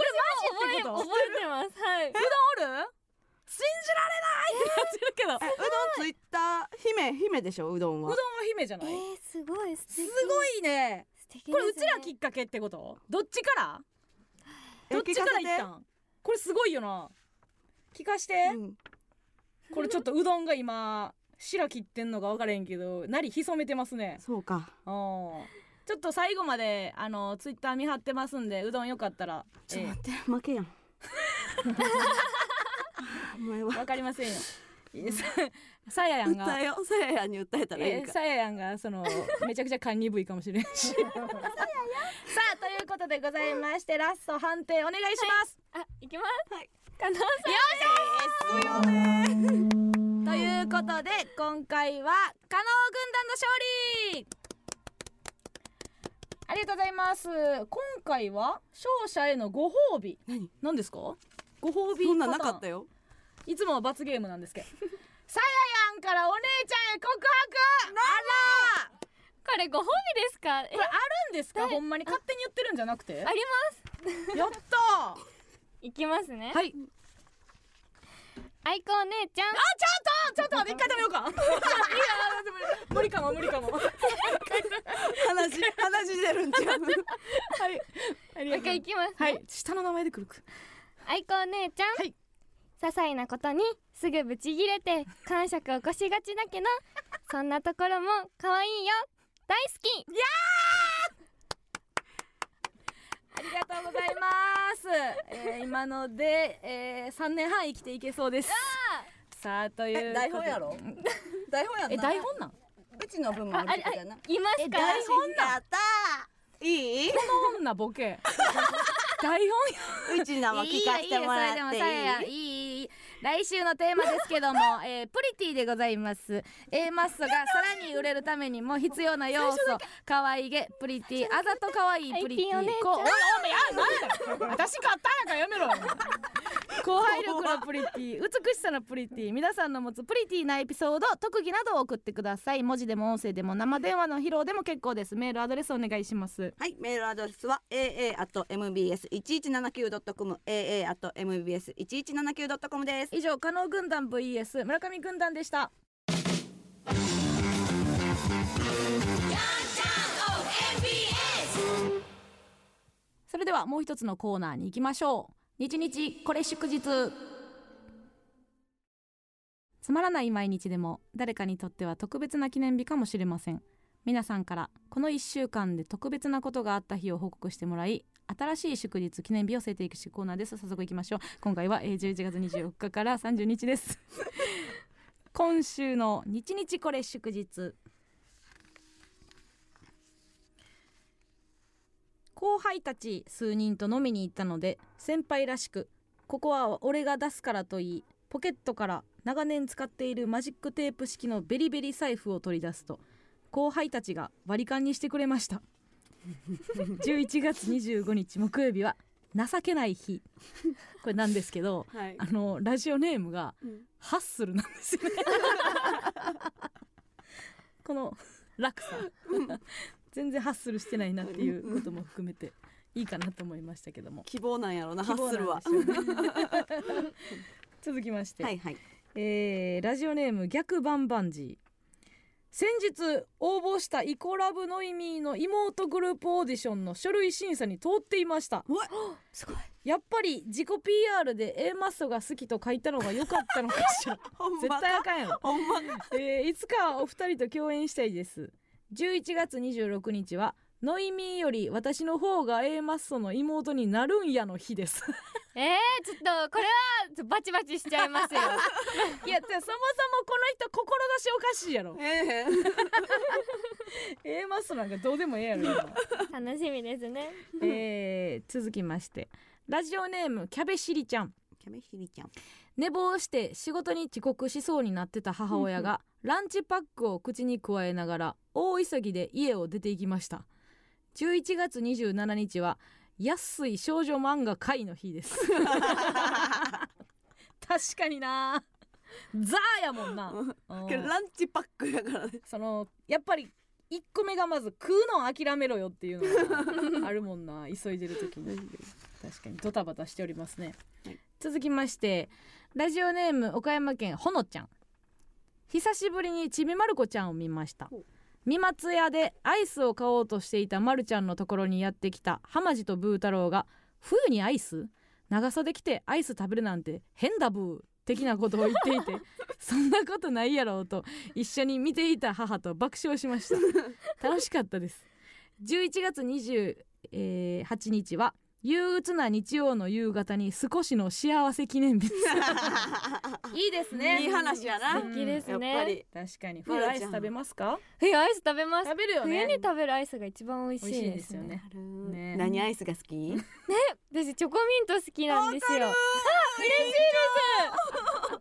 マジってこと？覚えてます。はい。うどんおる？信じられないってなってるけど。うどんはえうどんツイッター姫姫でしょうどんは。姫じゃない？えー、すごい素す敵ごいね。ね。これうちらきっかけってこと？どっちから？えどっちから聞かせて。行ったんこれすごいよな。聞かして、うん。これちょっとうどんが今白切ってんのか分からへんけどなり潜めてますね。そうか。うん。ちょっと最後まであのツイッター見張ってますんでうどんよかったら。ちょっと待って負けやん お前は。わかりませんよ。ささややんが。さややに訴えたらいいか。えさややんがそのめちゃくちゃ勘鈍いかもしれんし。さあということでございましてラスト判定お願いします、あ行きます。はい。加納さんですよねということで今回は加納軍団の勝利。ありがとうございます。今回は勝者へのご褒美。何？何ですか？ご褒美そんなんなかったよいつもは罰ゲームなんですけど。さややんからお姉ちゃんへ告白。あら。これご褒美ですか？え？これあるんですか？はいほんまに勝手に言ってるんじゃなくて？あります。やったー。いきますね。はい。あいこお姉ちゃん。あちょっとちょっと待って一回止めようか。いや無理かも無理かも。は話話してるんちゃう？い。ありもう一回いきますね。はい。下の名前で来る。あいこお姉ちゃん、はい些細なことにすぐブチギレて感触を起こしがちだけど そんなところも可愛いよ。大好き。ありがとうございます、えー、今ので、えー、3年半生きていけそうです。さあというえ台本やろ？台本やんえな台本なん？うちの分もああれあやな言いますか？台本なん？やったーいい？この女ボケ。台本やうちのも聞かせてもらっていい？来週のテーマですけども、えー、プリティでございます。A マッソがさらに売れるためにも必要な要素。可愛げプリティ。あざと可愛いプリティ。私買ったんやからやめろ。よ 後輩力のプリティ美しさのプリティ皆さんの持つプリティなエピソード特技などを送ってください。文字でも音声でも生電話の披露でも結構です。メールアドレスお願いします。はい、メールアドレスは aa at mbs 一一七九ドットコム aa at mbs 一一七九ドットコムです。以上加納軍団 vs 村上軍団でした。それでではもう一つのコーナーに行きましょう日日これ祝日。つまらない毎日でも誰かにとっては特別な記念日かもしれません。皆さんからこの1週間で特別なことがあった日を報告してもらい新しい祝日記念日を制定いくコーナーです。早速いきましょう。今回はえ11月24日から30日です。今週の日日これ祝日。後輩たち数人と飲みに行ったので先輩らしくここは俺が出すからといいポケットから長年使っているマジックテープ式のベリベリ財布を取り出すと後輩たちが割り勘にしてくれました。11月25日木曜日は情けない日。これなんですけどはい。あのラジオネームがうん。ハッスルなんですよね。この落差全然ハッスルしてないなっていうことも含めていいかなと思いましたけども。希望なんやろなハッスルは。続きまして、はいはい。えーラジオネーム逆バンバンジー。先日応募したイコラブノイミーの妹グループオーディションの書類審査に通っていました。すごいやっぱり自己 PR で A マッソが好きと書い。たのが良かったのかしら絶対あかんやろ、えーいつかお二人と共演したいです11月26日はノイミーより私の方が A マッソの妹になるんやの日です。えー、ちょっとこれはバチバチしちゃいますよ。いやでそもそもこの人志おかしいやろ。え え A マッソなんかどうでもええやろ。今楽しみですね。えー続きまして。ラジオネームキャベシリちゃん。キャベシリちゃん寝坊して仕事に遅刻しそうになってた母親がランチパックを口に加えながら大急ぎで家を出て行きました。11月27日は安い少女漫画会の日です。確かにな。ザーやもんな。ランチパックやからね。そのやっぱり1個目がまず食うのを諦めろよっていうのが あるもんな。急いでる時に。確かにドタバタしておりますね、はい。続きましてラジオネーム岡山県ほのちゃん。久しぶりにちびまる子ちゃんを見ました。三松屋でアイスを買おうとしていたまるちゃんのところにやってきた浜地とブー太郎が冬にアイス？長袖着てアイス食べるなんて変だブー的なことを言っていて そんなことないやろうと一緒に見ていた母と爆笑しました。楽しかったです。11月28日は憂鬱な日曜の夕方に少しの幸せ記念日です。いいですね。いい話やな。素敵ですやっねぱり。確かに。冬アイス食べますか？冬アイス食べます。食べるよ冬にね食べるアイスが一番美味しい美味しいですすよね。ね。何アイスが好き？私チョコミント好きなんですよ。あ嬉しいで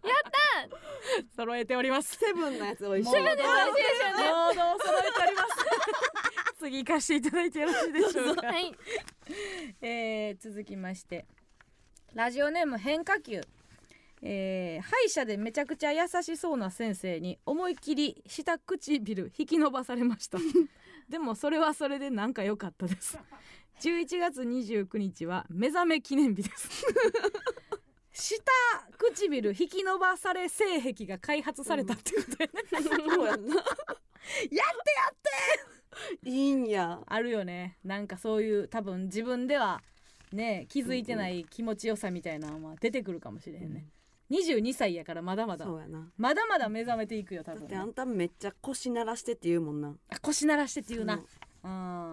す。やった 揃えております。セブンのやつ美味しい。セブン美味しいですよね。揃えております次行かしていただいてよろしいでしょうか、はい。えー続きまして。ラジオネーム変化球。えー歯医者でめちゃくちゃ優しそうな先生に思いっきり下唇引き伸ばされました。でもそれはそれでなんか良かったです。11月29日は目覚め記念日です。下唇引き伸ばされ性癖が開発されたってことやね、そうやんな。やってやって いいんや。あるよね。なんかそういう多分自分ではね気づいてない気持ちよさみたいなのは出てくるかもしれへんね、22歳やからまだまだ。そうやな。まだまだ目覚めていくよ多分。ね、だってあんためっちゃ腰鳴らしてって言うもんな。あ腰鳴らしてっていうな。う。んう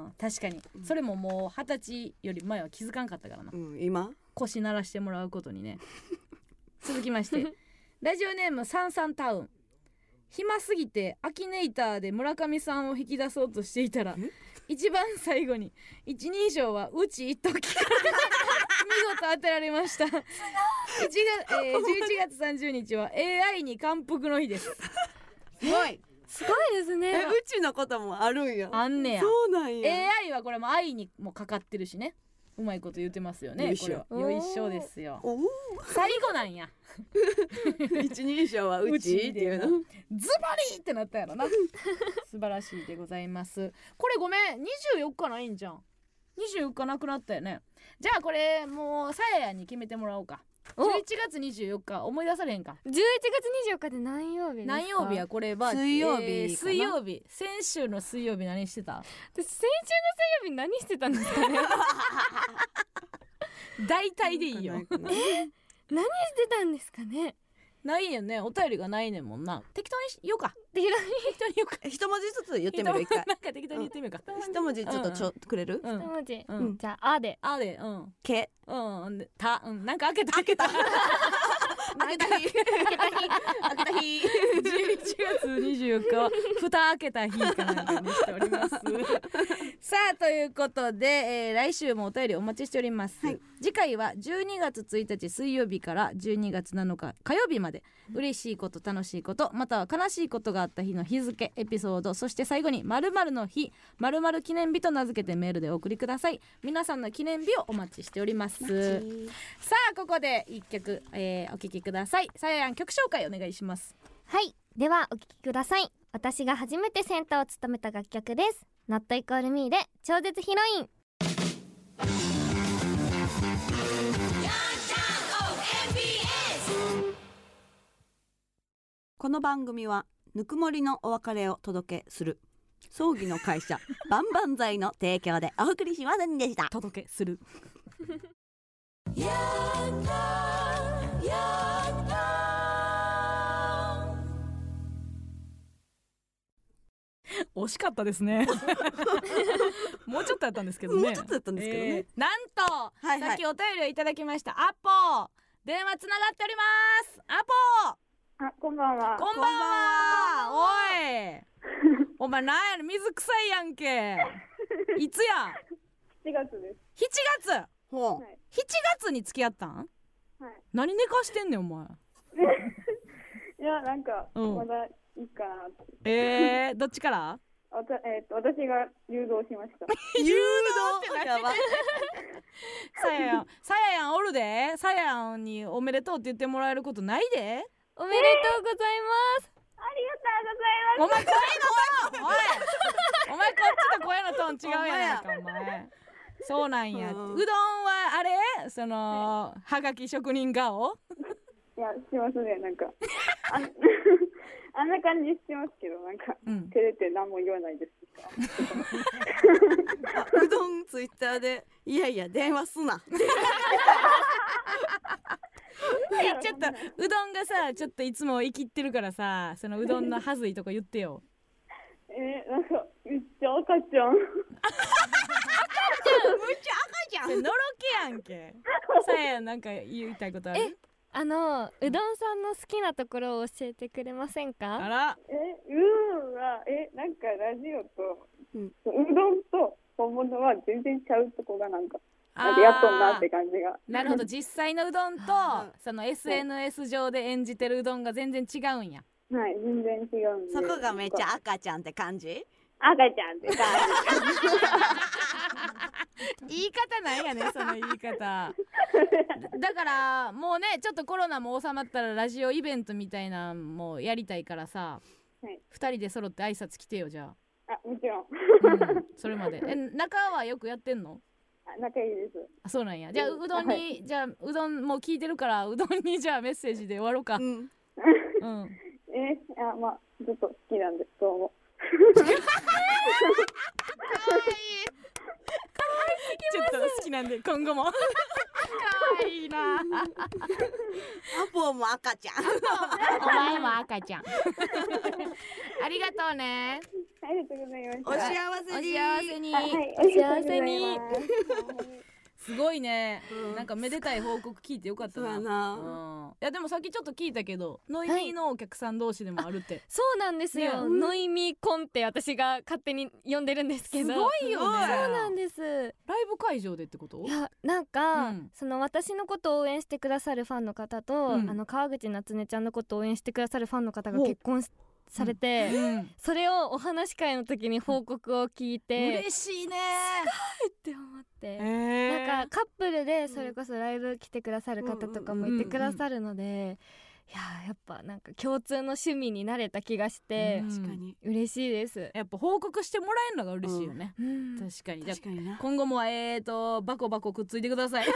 ん確かに。それももう二十歳より前は気づかんかったからな。うん今？腰鳴らしてもらうことにね。続きまして。ラジオネームサンサンタウン暇すぎてアキネイターで村上さんを引き出そうとしていたらえ？一番最後に一人称はうち一と聞かれて 見事当てられました。1月、えー、11月30日は AI に感服の日です。すごい。すごいですね。えうちのこともあるんや。あんねや。そうなんや。AI はこれも愛にもかかってるしねうまいこと言ってますよね。よいしょ。これは。よいしょですよ。最後なんや。一人称はうち？っていうの？ズバリってなったやろな。素晴らしいでございます。これごめん。24日ないんじゃん。24日なくなったよね。じゃあこれもうさややに決めてもらおうか。お11月24日。思い出されへんか。11月24日で何曜日ですか？何曜日やこれは。水曜日えー水曜日。先週の水曜日何してた？私先週の水曜日何してたんですかね？大体でいいよ。なんかないかな何してたんですかね？ないよね。お便りがないねんもんな。適当にしようか。適当適当に言おうか。え 一文字ずつ言ってみる一回。なんか適当に言ってみようか。一文字ちょっとちょくれる？うん。に一文字、うん。じゃあ「あ」で。あでうん。け。うん。でた。うん。なんか開けた。開けた 開けた日。開けた日。11月24日は蓋開けた日かなんかにしております。さあということで、えー来週もお便りお待ちしております、はい。次回は12月1日水曜日から12月7日火曜日まで嬉しいこと楽しいことまたは悲しいことがあった日の日付エピソードそして最後に〇〇の日〇〇記念日と名付けてメールでお送りください。皆さんの記念日をお待ちしております。さあここで一曲、えーお聴きください。さややん曲紹介お願いします。はい。ではお聴きください。私が初めてセンターを務めた楽曲です。Not Equal Me で超絶ヒロイン。この番組はぬくもりのお別れを届けする葬儀の会社バンバン剤の提供でお送りしませんでした。届けする惜しかったですね。もうちょっとやったんですけどね。もうちょっとやったんですけどね。えーなんと、はいはい。さっきお便りをいただきましたアポ電話つながっております。アポあ、こんばんは。こんばんは。おい。お前なんやねん。水臭いやんけ。いつや？7月です。7月。ほう。はい。7月に付き合ったん？はい。何寝かしてんねんお前。いや、なんか、うん。まだいいかな。って。えー、どっちから？わたえっ、と、私が誘導しました。誘導やば。さややん。さややんおるで。さややんにおめでとうって言ってもらえることないで。おめでとうございます。ありがとうございお前声のトーンおいお前。こっちと声のトーン違うやないかお前。そうなんや、ううんどんはあれ？そのはがき職人顔？ます。いや、しますね、なんか。あん あんな感じしてますけど、なんか、うん照れて何も言わないです。あ うどんツイッターでいやいや電話すなえちょっとうどんがさちょっといつも生きってるからさそのうどんのはずいとこ言ってよえー、なんか、めっちゃ赤ちゃん。それのろけやんけさやなんか言いたいことある？えあのうどんさんの好きなところを教えてくれませんあから。え、うーんは、え、なんかラジオと、うん。うどんと本物は全然ちゃうとこがなんか、あなんかやっとんなって感じが。なるほど。実際のうどんとあその SNS 上で演じてるうどんが全然違うんや。はい、全然違うんで。そこがめっちゃ赤ちゃんって感じ？赤ちゃんって感 言い方なんやねその言い方。だだからもうねちょっとコロナも収まったらラジオイベントみたいなのもやりたいからさ、はい。二人で揃って挨拶来てよじゃじ。あ、もちろん。あ、うん、それまで。え中はよくやってんの？あ仲いいです。あそうなんや。じゃあうどんに、はい。じゃあうどんもう聞いてるからうどんにじゃあメッセージで終わろうか。うん。うん。えー、あ、まあ、ずっと好きなんです、どうも。ちょっと好きなんで今後も。かわいいな。アポも赤ちゃん。お前も赤ちゃん。ありがとうね。ありがとうございました。お幸せおに幸せに、あはい、お幸せにすすごいね、うん。なんかめでたい報告聞いてよかったな。そうやな。うん、いやでもさっきちょっと聞いたけどノイミーのお客さん同士でもあるって、そうなんですよ、ね。ノイミコンって私が勝手に呼んでるんですけど。すごいよね。そうなんです。ライブ会場でってこと？いやなんか、うん。その私のことを応援してくださるファンの方と、うん。あの川口夏音ちゃんのことを応援してくださるファンの方がお。結婚しされて、うん。それをお話し会の時に報告を聞いて、嬉しいね。って思って、えなんかカップルでそれこそライブ来てくださる方とかもいてくださるので、いやーやっぱなんか共通の趣味になれた気がしてうん。確かに。嬉しいです、やっぱ報告してもらえるのが嬉しいよね、うん。確かに。確かにな。今後もえーとバコバコくっついてください。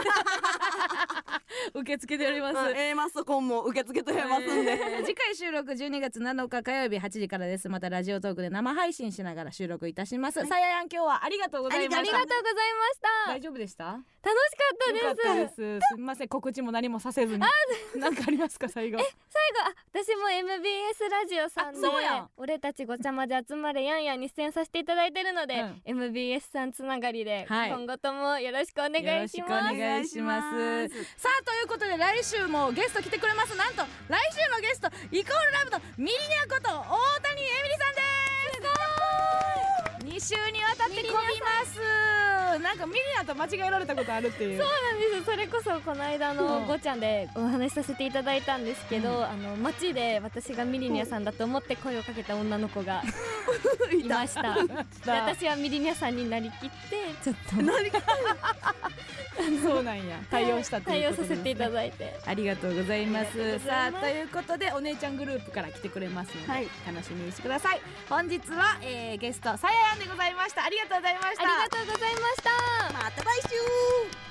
受け付けております、うん A マスコンも受け付けてますんで、えー次回収録12月7日火曜日8時からです。またラジオトークで生配信しながら収録いたします、さややん今日はありがとうございました。ありがとう。ございました。大丈夫でした？楽しかったです。す。すみません。告知も何もさせずに。なんかありますか？最後最後あ私も MBS ラジオさんであそうやん。俺たちごちゃまで集まれやんやんに出演させていただいてるので、うん。MBS さんつながりで、はい。今後ともよろしくお願いします。よろしくお願いします。さあということで来週もゲスト来てくれます。なんと来週のゲストイコールラブのミリニャこと大谷エミリさんです2週にわたってこびます。なんかミリニャと間違えられたことあるっていう。そうなんです。それこそこの間うん。のごちゃんでお話しさせていただいたんですけど、あの街で私がミリニャさんだと思って声をかけた女の子が いました。で私はミリニャさんになりきってちょっと。そうなんや。対応したということです。ね対応させていただいて。ありがとうございます。さあということでお姉ちゃんグループから来てくれますので、はい。楽しみにしてください。本日は、えー、ゲストさややんでございました。ありがとうございました。ありがとうございました。また来週。